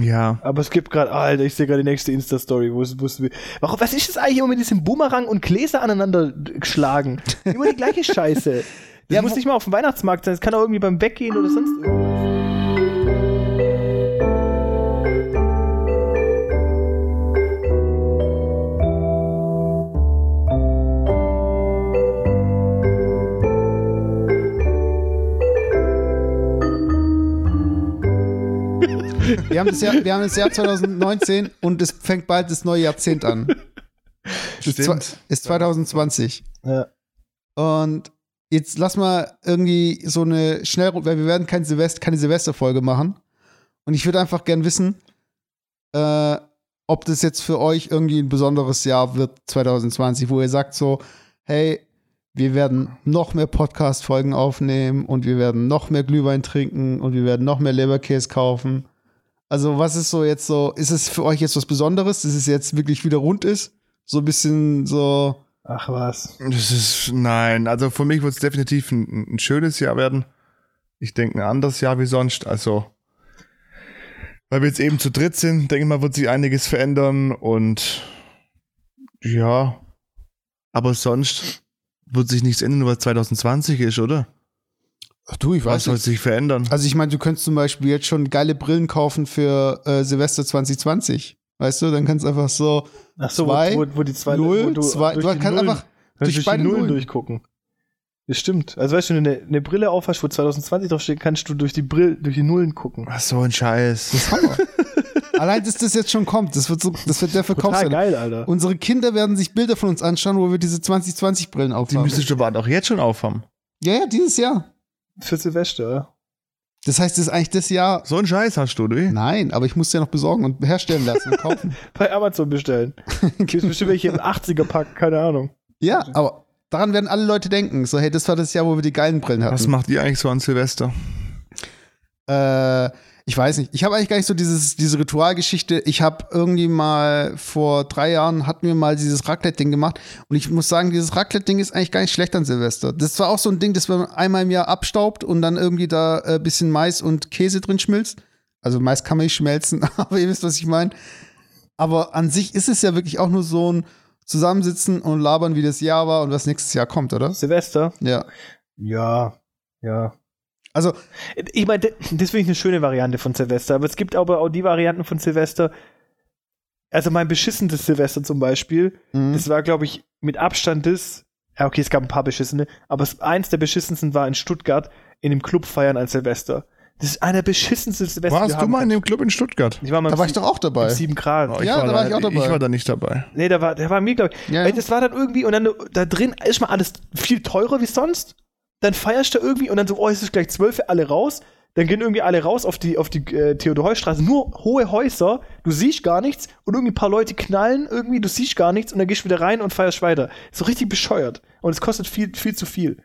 Ja. Aber es gibt gerade, Alter, ich sehe gerade die nächste Insta-Story, wo es, wo es, warum, was ist das eigentlich immer mit diesem Bumerang und Gläser aneinander geschlagen? Immer die gleiche Scheiße. Das Ja, muss nicht mal auf dem Weihnachtsmarkt sein, das kann auch irgendwie beim Weggehen oder sonst irgendwas. Wir haben, das Jahr, wir haben das Jahr 2019 und es fängt bald das neue Jahrzehnt an. Stimmt. ist 2020. Ja. Und jetzt lass mal irgendwie so eine schnell, weil wir werden kein Silvester, keine Silvesterfolge machen. Und ich würde einfach gern wissen, äh, ob das jetzt für euch irgendwie ein besonderes Jahr wird, 2020, wo ihr sagt so, hey, wir werden noch mehr Podcast-Folgen aufnehmen und wir werden noch mehr Glühwein trinken und wir werden noch mehr Leberkäse kaufen. Also, was ist so jetzt so, ist es für euch jetzt was Besonderes, dass es jetzt wirklich wieder rund ist? So ein bisschen so, Ach was. Das ist, nein, also für mich wird es definitiv ein, ein schönes Jahr werden. Ich denke, ein anderes Jahr wie sonst. Also, weil wir jetzt eben zu dritt sind, denke ich mal, wird sich einiges verändern und ja, aber sonst wird sich nichts ändern, weil es 2020 ist, oder? Ach du, ich Was soll sich verändern? Also ich meine, du könntest zum Beispiel jetzt schon geile Brillen kaufen für äh, Silvester 2020. Weißt du, dann kannst du einfach so Ach so, Zwei, wo, wo, die zwei null, wo du zwei, du durch die kannst Nullen- einfach durch durch beide die Nullen Nullen. durchgucken. Das stimmt. Also weißt du, wenn du eine, eine Brille aufhast, wo 2020 draufsteht, kannst du durch die Brill, durch die Nullen gucken. Ach so ein Scheiß. Allein, dass das jetzt schon kommt, das wird so, das wird der Total Verkaufsseite. geil, Alter. Unsere Kinder werden sich Bilder von uns anschauen, wo wir diese 2020 Brillen Die aufhaben. müsstest du aber auch jetzt schon aufhaben. ja, ja, dieses Jahr. Für Silvester. Das heißt, das ist eigentlich das Jahr. So einen Scheiß hast du, du? Nein, aber ich muss ja noch besorgen und herstellen lassen und kaufen. Bei Amazon bestellen. Gibt bestimmt welche im 80er-Pack, keine Ahnung. ja, aber daran werden alle Leute denken. So, hey, das war das Jahr, wo wir die geilen Brillen hatten. Was macht ihr eigentlich so an Silvester? Äh, ich weiß nicht. Ich habe eigentlich gar nicht so dieses, diese Ritualgeschichte. Ich habe irgendwie mal vor drei Jahren hatten wir mal dieses Raclette-Ding gemacht. Und ich muss sagen, dieses Raclette-Ding ist eigentlich gar nicht schlecht an Silvester. Das war auch so ein Ding, das man einmal im Jahr abstaubt und dann irgendwie da ein äh, bisschen Mais und Käse drin schmilzt. Also Mais kann man nicht schmelzen, aber ihr wisst, was ich meine. Aber an sich ist es ja wirklich auch nur so ein Zusammensitzen und labern, wie das Jahr war und was nächstes Jahr kommt, oder? Silvester? Ja. Ja. Ja. Also, Ich meine, das finde ich eine schöne Variante von Silvester, aber es gibt aber auch die Varianten von Silvester. Also mein beschissenes Silvester zum Beispiel, mh. das war, glaube ich, mit Abstand das. Ja, okay, es gab ein paar beschissene, aber eins der beschissensten war in Stuttgart in dem Club feiern an Silvester. Das ist einer der beschissensten Silvester. Warst du mal in dem Club in Stuttgart? Ich war mal da war ich doch auch dabei. 7 Grad. Oh, Ja, da war ich auch dabei. Ich war da nicht dabei. Nee, da war, der war mir, glaube ich. Ja, ja. das war dann irgendwie, und dann da drin ist mal alles viel teurer wie sonst. Dann feierst du irgendwie und dann so, oh, es ist gleich zwölf, alle raus. Dann gehen irgendwie alle raus auf die, auf die äh, Theodor-Heuss-Straße. Nur hohe Häuser, du siehst gar nichts und irgendwie ein paar Leute knallen irgendwie, du siehst gar nichts und dann gehst du wieder rein und feierst weiter. So richtig bescheuert. Und es kostet viel, viel zu viel.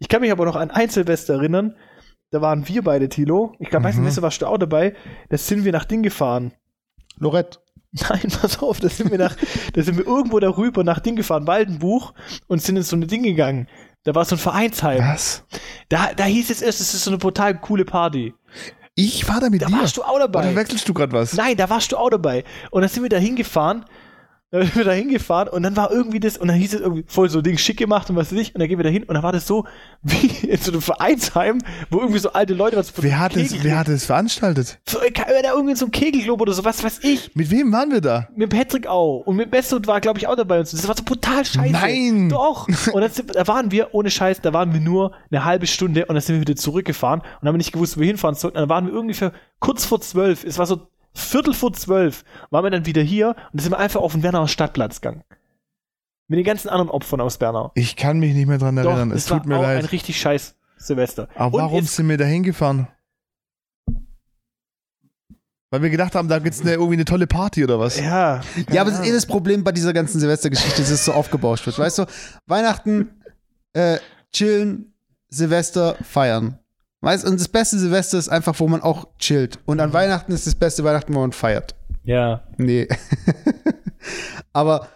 Ich kann mich aber noch an ein Silvester erinnern. Da waren wir beide, Tilo. Ich glaube, Mhm. weißt du, warst du auch dabei. Da sind wir nach Ding gefahren. Lorette. Nein, pass auf, da sind wir nach, da sind wir irgendwo darüber nach Ding gefahren, Waldenbuch, und sind in so eine Ding gegangen. Da war so ein Vereinsheim. Was? Da, da hieß es erst, es ist so eine total coole Party. Ich war da mit Da dir. warst du auch dabei. Oder wechselst du gerade was? Nein, da warst du auch dabei. Und dann sind wir da hingefahren. Dann sind wir da hingefahren und dann war irgendwie das, und dann hieß es irgendwie voll so Ding schick gemacht und was weiß ich, und dann gehen wir da hin und dann war das so wie in so einem Vereinsheim, wo irgendwie so alte Leute was Wer hat, es, Kegel- wer hat es veranstaltet? so, äh, da irgendwie in so einem Kegelclub oder so, was weiß ich. Mit wem waren wir da? mit Patrick auch. Und mit Mesut war, glaube ich, auch dabei. Und so. Das war so brutal scheiße. Nein! Doch. Und dann sind, da waren wir, ohne Scheiß, da waren wir nur eine halbe Stunde und dann sind wir wieder zurückgefahren und haben nicht gewusst, wo wir hinfahren sollten. Und dann waren wir ungefähr kurz vor zwölf. Es war so Viertel vor zwölf. Waren wir dann wieder hier und sind wir einfach auf den Bernauer Stadtplatz gegangen. Mit den ganzen anderen Opfern aus Bernau. Ich kann mich nicht mehr dran Doch, erinnern. es Es tut mir war auch ein leid. richtig scheiß Silvester. Aber Und warum jetzt- sind wir da hingefahren? Weil wir gedacht haben, da gibt's eine, irgendwie eine tolle Party oder was? Ja. Ja, aber das ist eh das Problem bei dieser ganzen Silvestergeschichte, dass es so aufgebauscht wird. Weißt du, Weihnachten, äh, chillen, Silvester, feiern. Weißt du, und das beste Silvester ist einfach, wo man auch chillt. Und an Weihnachten ist das beste Weihnachten, wo man feiert. Ja. Nee. aber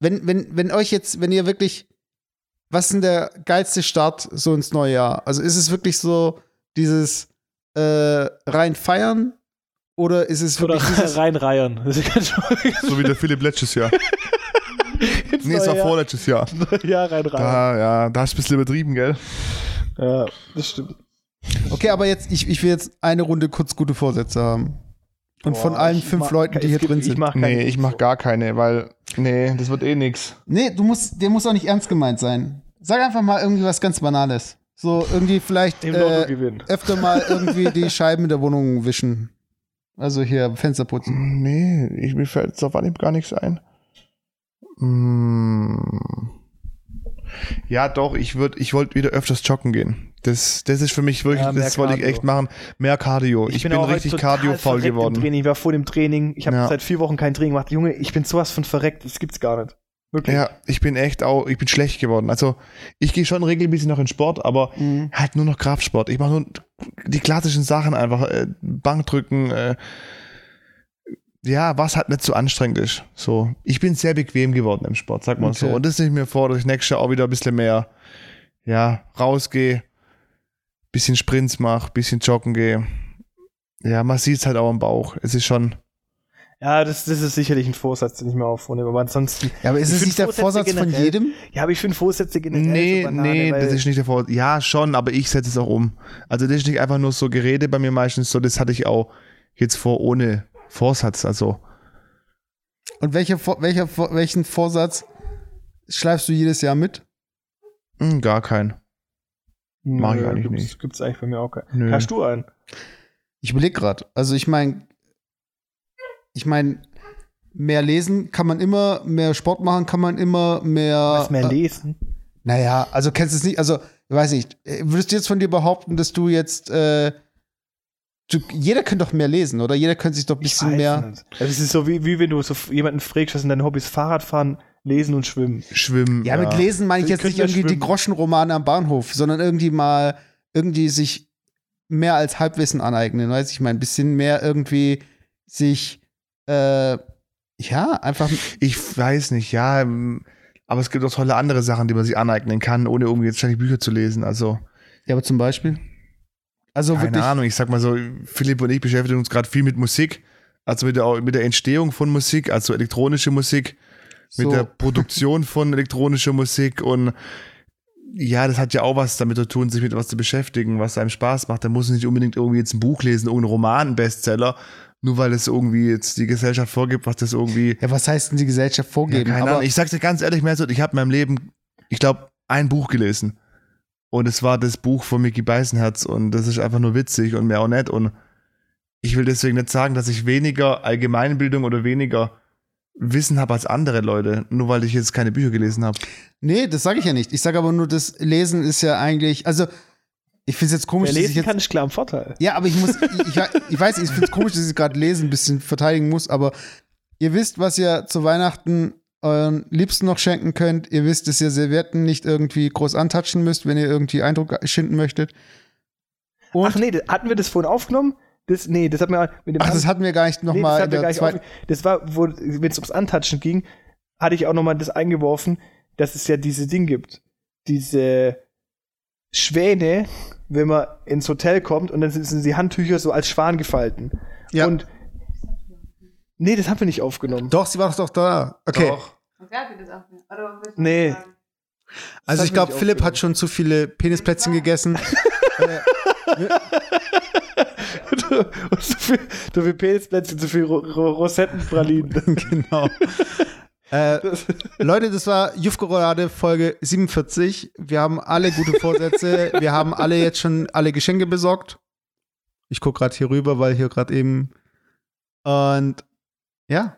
wenn, wenn, wenn euch jetzt, wenn ihr wirklich, was ist denn der geilste Start so ins neue Jahr? Also ist es wirklich so dieses äh, rein feiern oder ist es Oder wirklich reinreiern. Ist ganz schön. So wie der Philipp letztes Jahr. nee, es war vorletztes Jahr. Ja, reinreiern. Da, ja, da hast du ein bisschen übertrieben, gell? Ja, das stimmt. Okay, aber jetzt, ich, ich will jetzt eine Runde kurz gute Vorsätze haben. Und von Boah, allen ich fünf mach- Leuten, die hier gibt- drin ich sind. mach keine Nee, ich mach gar keine, weil, nee, das wird eh nix. Nee, du musst, der muss auch nicht ernst gemeint sein. Sag einfach mal irgendwie was ganz Banales. So irgendwie vielleicht äh, gewinnen. öfter mal irgendwie die Scheiben in der Wohnung wischen. Also hier Fenster putzen. Nee, ich, mir fällt jetzt auf Anhieb gar nichts ein. Mm. Ja, doch, ich würde, ich wollte wieder öfters joggen gehen. Das, das ist für mich wirklich, Ja, das wollte ich echt machen. Mehr Cardio. Ich, bin, auch heute richtig Cardio-faul geworden. Training. Ich war vor dem Training. Ich habe Ja. seit vier Wochen kein Training gemacht. Junge, ich bin sowas von verreckt. Das gibt's gar nicht. Wirklich. Ja, ich bin echt auch, ich bin schlecht geworden. Also, ich gehe schon regelmäßig noch in Sport, aber Mhm. halt nur noch Kraftsport. Ich mache nur die klassischen Sachen einfach, äh, Bankdrücken, äh, ja, was halt nicht so anstrengend ist. So, ich bin sehr bequem geworden im Sport, sag mal Okay. so. Und das nehme ich mir vor, dass ich nächstes Jahr auch wieder ein bisschen mehr, ja, rausgehe, bisschen Sprints mache, bisschen joggen gehe. Ja, man sieht es halt auch am Bauch. Es ist schon, Ja, das, das ist sicherlich ein Vorsatz, den ich mir aufnehme. Aber ansonsten. Ja, aber ist es nicht der Vorsatz von generell- jedem? Ja, aber ich finde Vorsätze generell. Nee, so Banane, nee, das ist nicht der Vorsatz. Ja, schon, aber ich setze es auch um. Also das ist nicht einfach nur so Gerede bei mir meistens so, das hatte ich auch jetzt vor ohne Vorsatz. Also Und welcher, Vor- welcher, welchen Vorsatz schleifst du jedes Jahr mit? mh, gar kein. Mach ich eigentlich gibt's, nicht. Gibt's eigentlich bei mir auch keinen. Nö. Hast du einen? Ich überlege gerade. Also ich meine, ich meine, mehr lesen kann man immer, mehr Sport machen kann man immer, mehr. Was mehr äh, lesen? Naja, also kennst du es nicht, also, ich weiß nicht, äh, würdest du jetzt von dir behaupten, dass du jetzt äh, du, jeder könnte doch mehr lesen, oder? Jeder könnte sich doch ein bisschen mehr. nicht. Das ist so wie, wie wenn du so jemanden fragst, was sind deine Hobbys? Fahrradfahren, Lesen und Schwimmen. Schwimmen. Ja, mit Lesen meine ich jetzt nicht ja irgendwie die schwimmen. Groschenromane am Bahnhof, sondern irgendwie mal irgendwie sich mehr als Halbwissen aneignen, weiß ich meine, ein bisschen mehr irgendwie sich äh, ja, einfach Ich weiß nicht, ja. Aber es gibt auch tolle andere Sachen, die man sich aneignen kann, ohne irgendwie jetzt ständig Bücher zu lesen. Also, ja, aber zum Beispiel also keine wirklich Ahnung, ich sag mal so, Philipp und ich beschäftigen uns gerade viel mit Musik. Also mit der, mit der Entstehung von Musik, also elektronische Musik, mit so, der Produktion von elektronischer Musik und ja, das hat ja auch was damit zu tun, sich mit was zu beschäftigen, was einem Spaß macht. Da muss man nicht unbedingt irgendwie jetzt ein Buch lesen, irgendein Roman, ein Bestseller, nur weil es irgendwie jetzt die Gesellschaft vorgibt, was das irgendwie ja, was heißt denn die Gesellschaft Ja, vorgeben? keine aber Ahnung. Ich sag's dir ganz ehrlich, Mesut, ich habe in meinem Leben, ich glaube, ein Buch gelesen. Und es war das Buch von Mickey Beisenherz und das ist einfach nur witzig und mehr auch nicht. Und ich will deswegen nicht sagen, dass ich weniger Allgemeinbildung oder weniger Wissen habe als andere Leute, nur weil ich jetzt keine Bücher gelesen habe. nee, das sage ich ja nicht. Ich sage aber nur, das Lesen ist ja eigentlich, also ich finde es jetzt komisch, Wer dass ich lesen jetzt kann, ist klar im Vorteil. Ja, aber ich muss, ich, ich, ich weiß, ich finde es komisch, dass ich gerade lesen ein bisschen verteidigen muss, aber ihr wisst, was ihr zu Weihnachten euren Liebsten noch schenken könnt. Ihr wisst, dass ihr Servietten nicht irgendwie groß antatschen müsst, wenn ihr irgendwie Eindruck schinden möchtet. Und, Ach nee, hatten wir das vorhin aufgenommen? Das, nee, das hat mir mit dem ach, das hatten wir gar nicht Nee, das nochmal hatten wir Das war, wo, wenn es ums Antatschen ging, hatte ich auch nochmal das eingeworfen, dass es ja diese Ding gibt. Diese Schwäne, wenn man ins Hotel kommt und dann sind, sind die Handtücher so als Schwan gefalten. Ja. Und nee, das haben wir nicht aufgenommen. Doch, sie war doch da. Okay. Doch. Nee. Also hat ich glaube, Philipp hat aufgenommen. schon zu viele Penisplätzchen gegessen. Und so viel, so viel Penisplätzchen, so viel Ro Ro Rosettenpralinen. genau. Äh, Das- Leute, das war Jufkorade Folge 47. Wir haben alle gute Vorsätze. Wir haben alle jetzt schon alle Geschenke besorgt. Ich gucke gerade hier rüber, weil hier gerade eben. Und ja,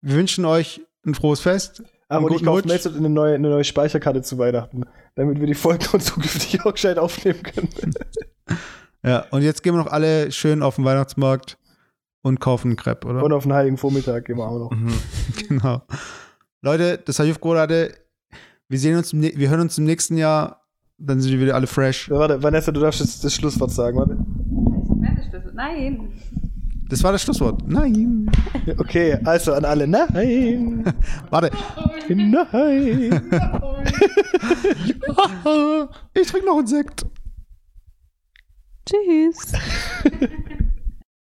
wir wünschen euch ein frohes Fest. Aber Einen und ich kaufe. Mesut eine neue, eine neue Speicherkarte zu Weihnachten, damit wir die Folgen und zukünftig auch gescheit aufnehmen können. Ja, und jetzt gehen wir noch alle schön auf den Weihnachtsmarkt und kaufen einen Crepe, oder? Und auf den Heiligen Vormittag gehen wir auch noch. Mhm. Genau. Leute, das war Jufkorade. Wir sehen uns, wir hören uns im nächsten Jahr. Dann sind wir wieder alle fresh. Ja, Warte, Vanessa, du darfst jetzt das Schlusswort sagen, warte. Nein. Das war das Schlusswort. Nein. Okay, also an alle. Nein! Warte. Nein! Ich trinke noch einen Sekt. Tschüss.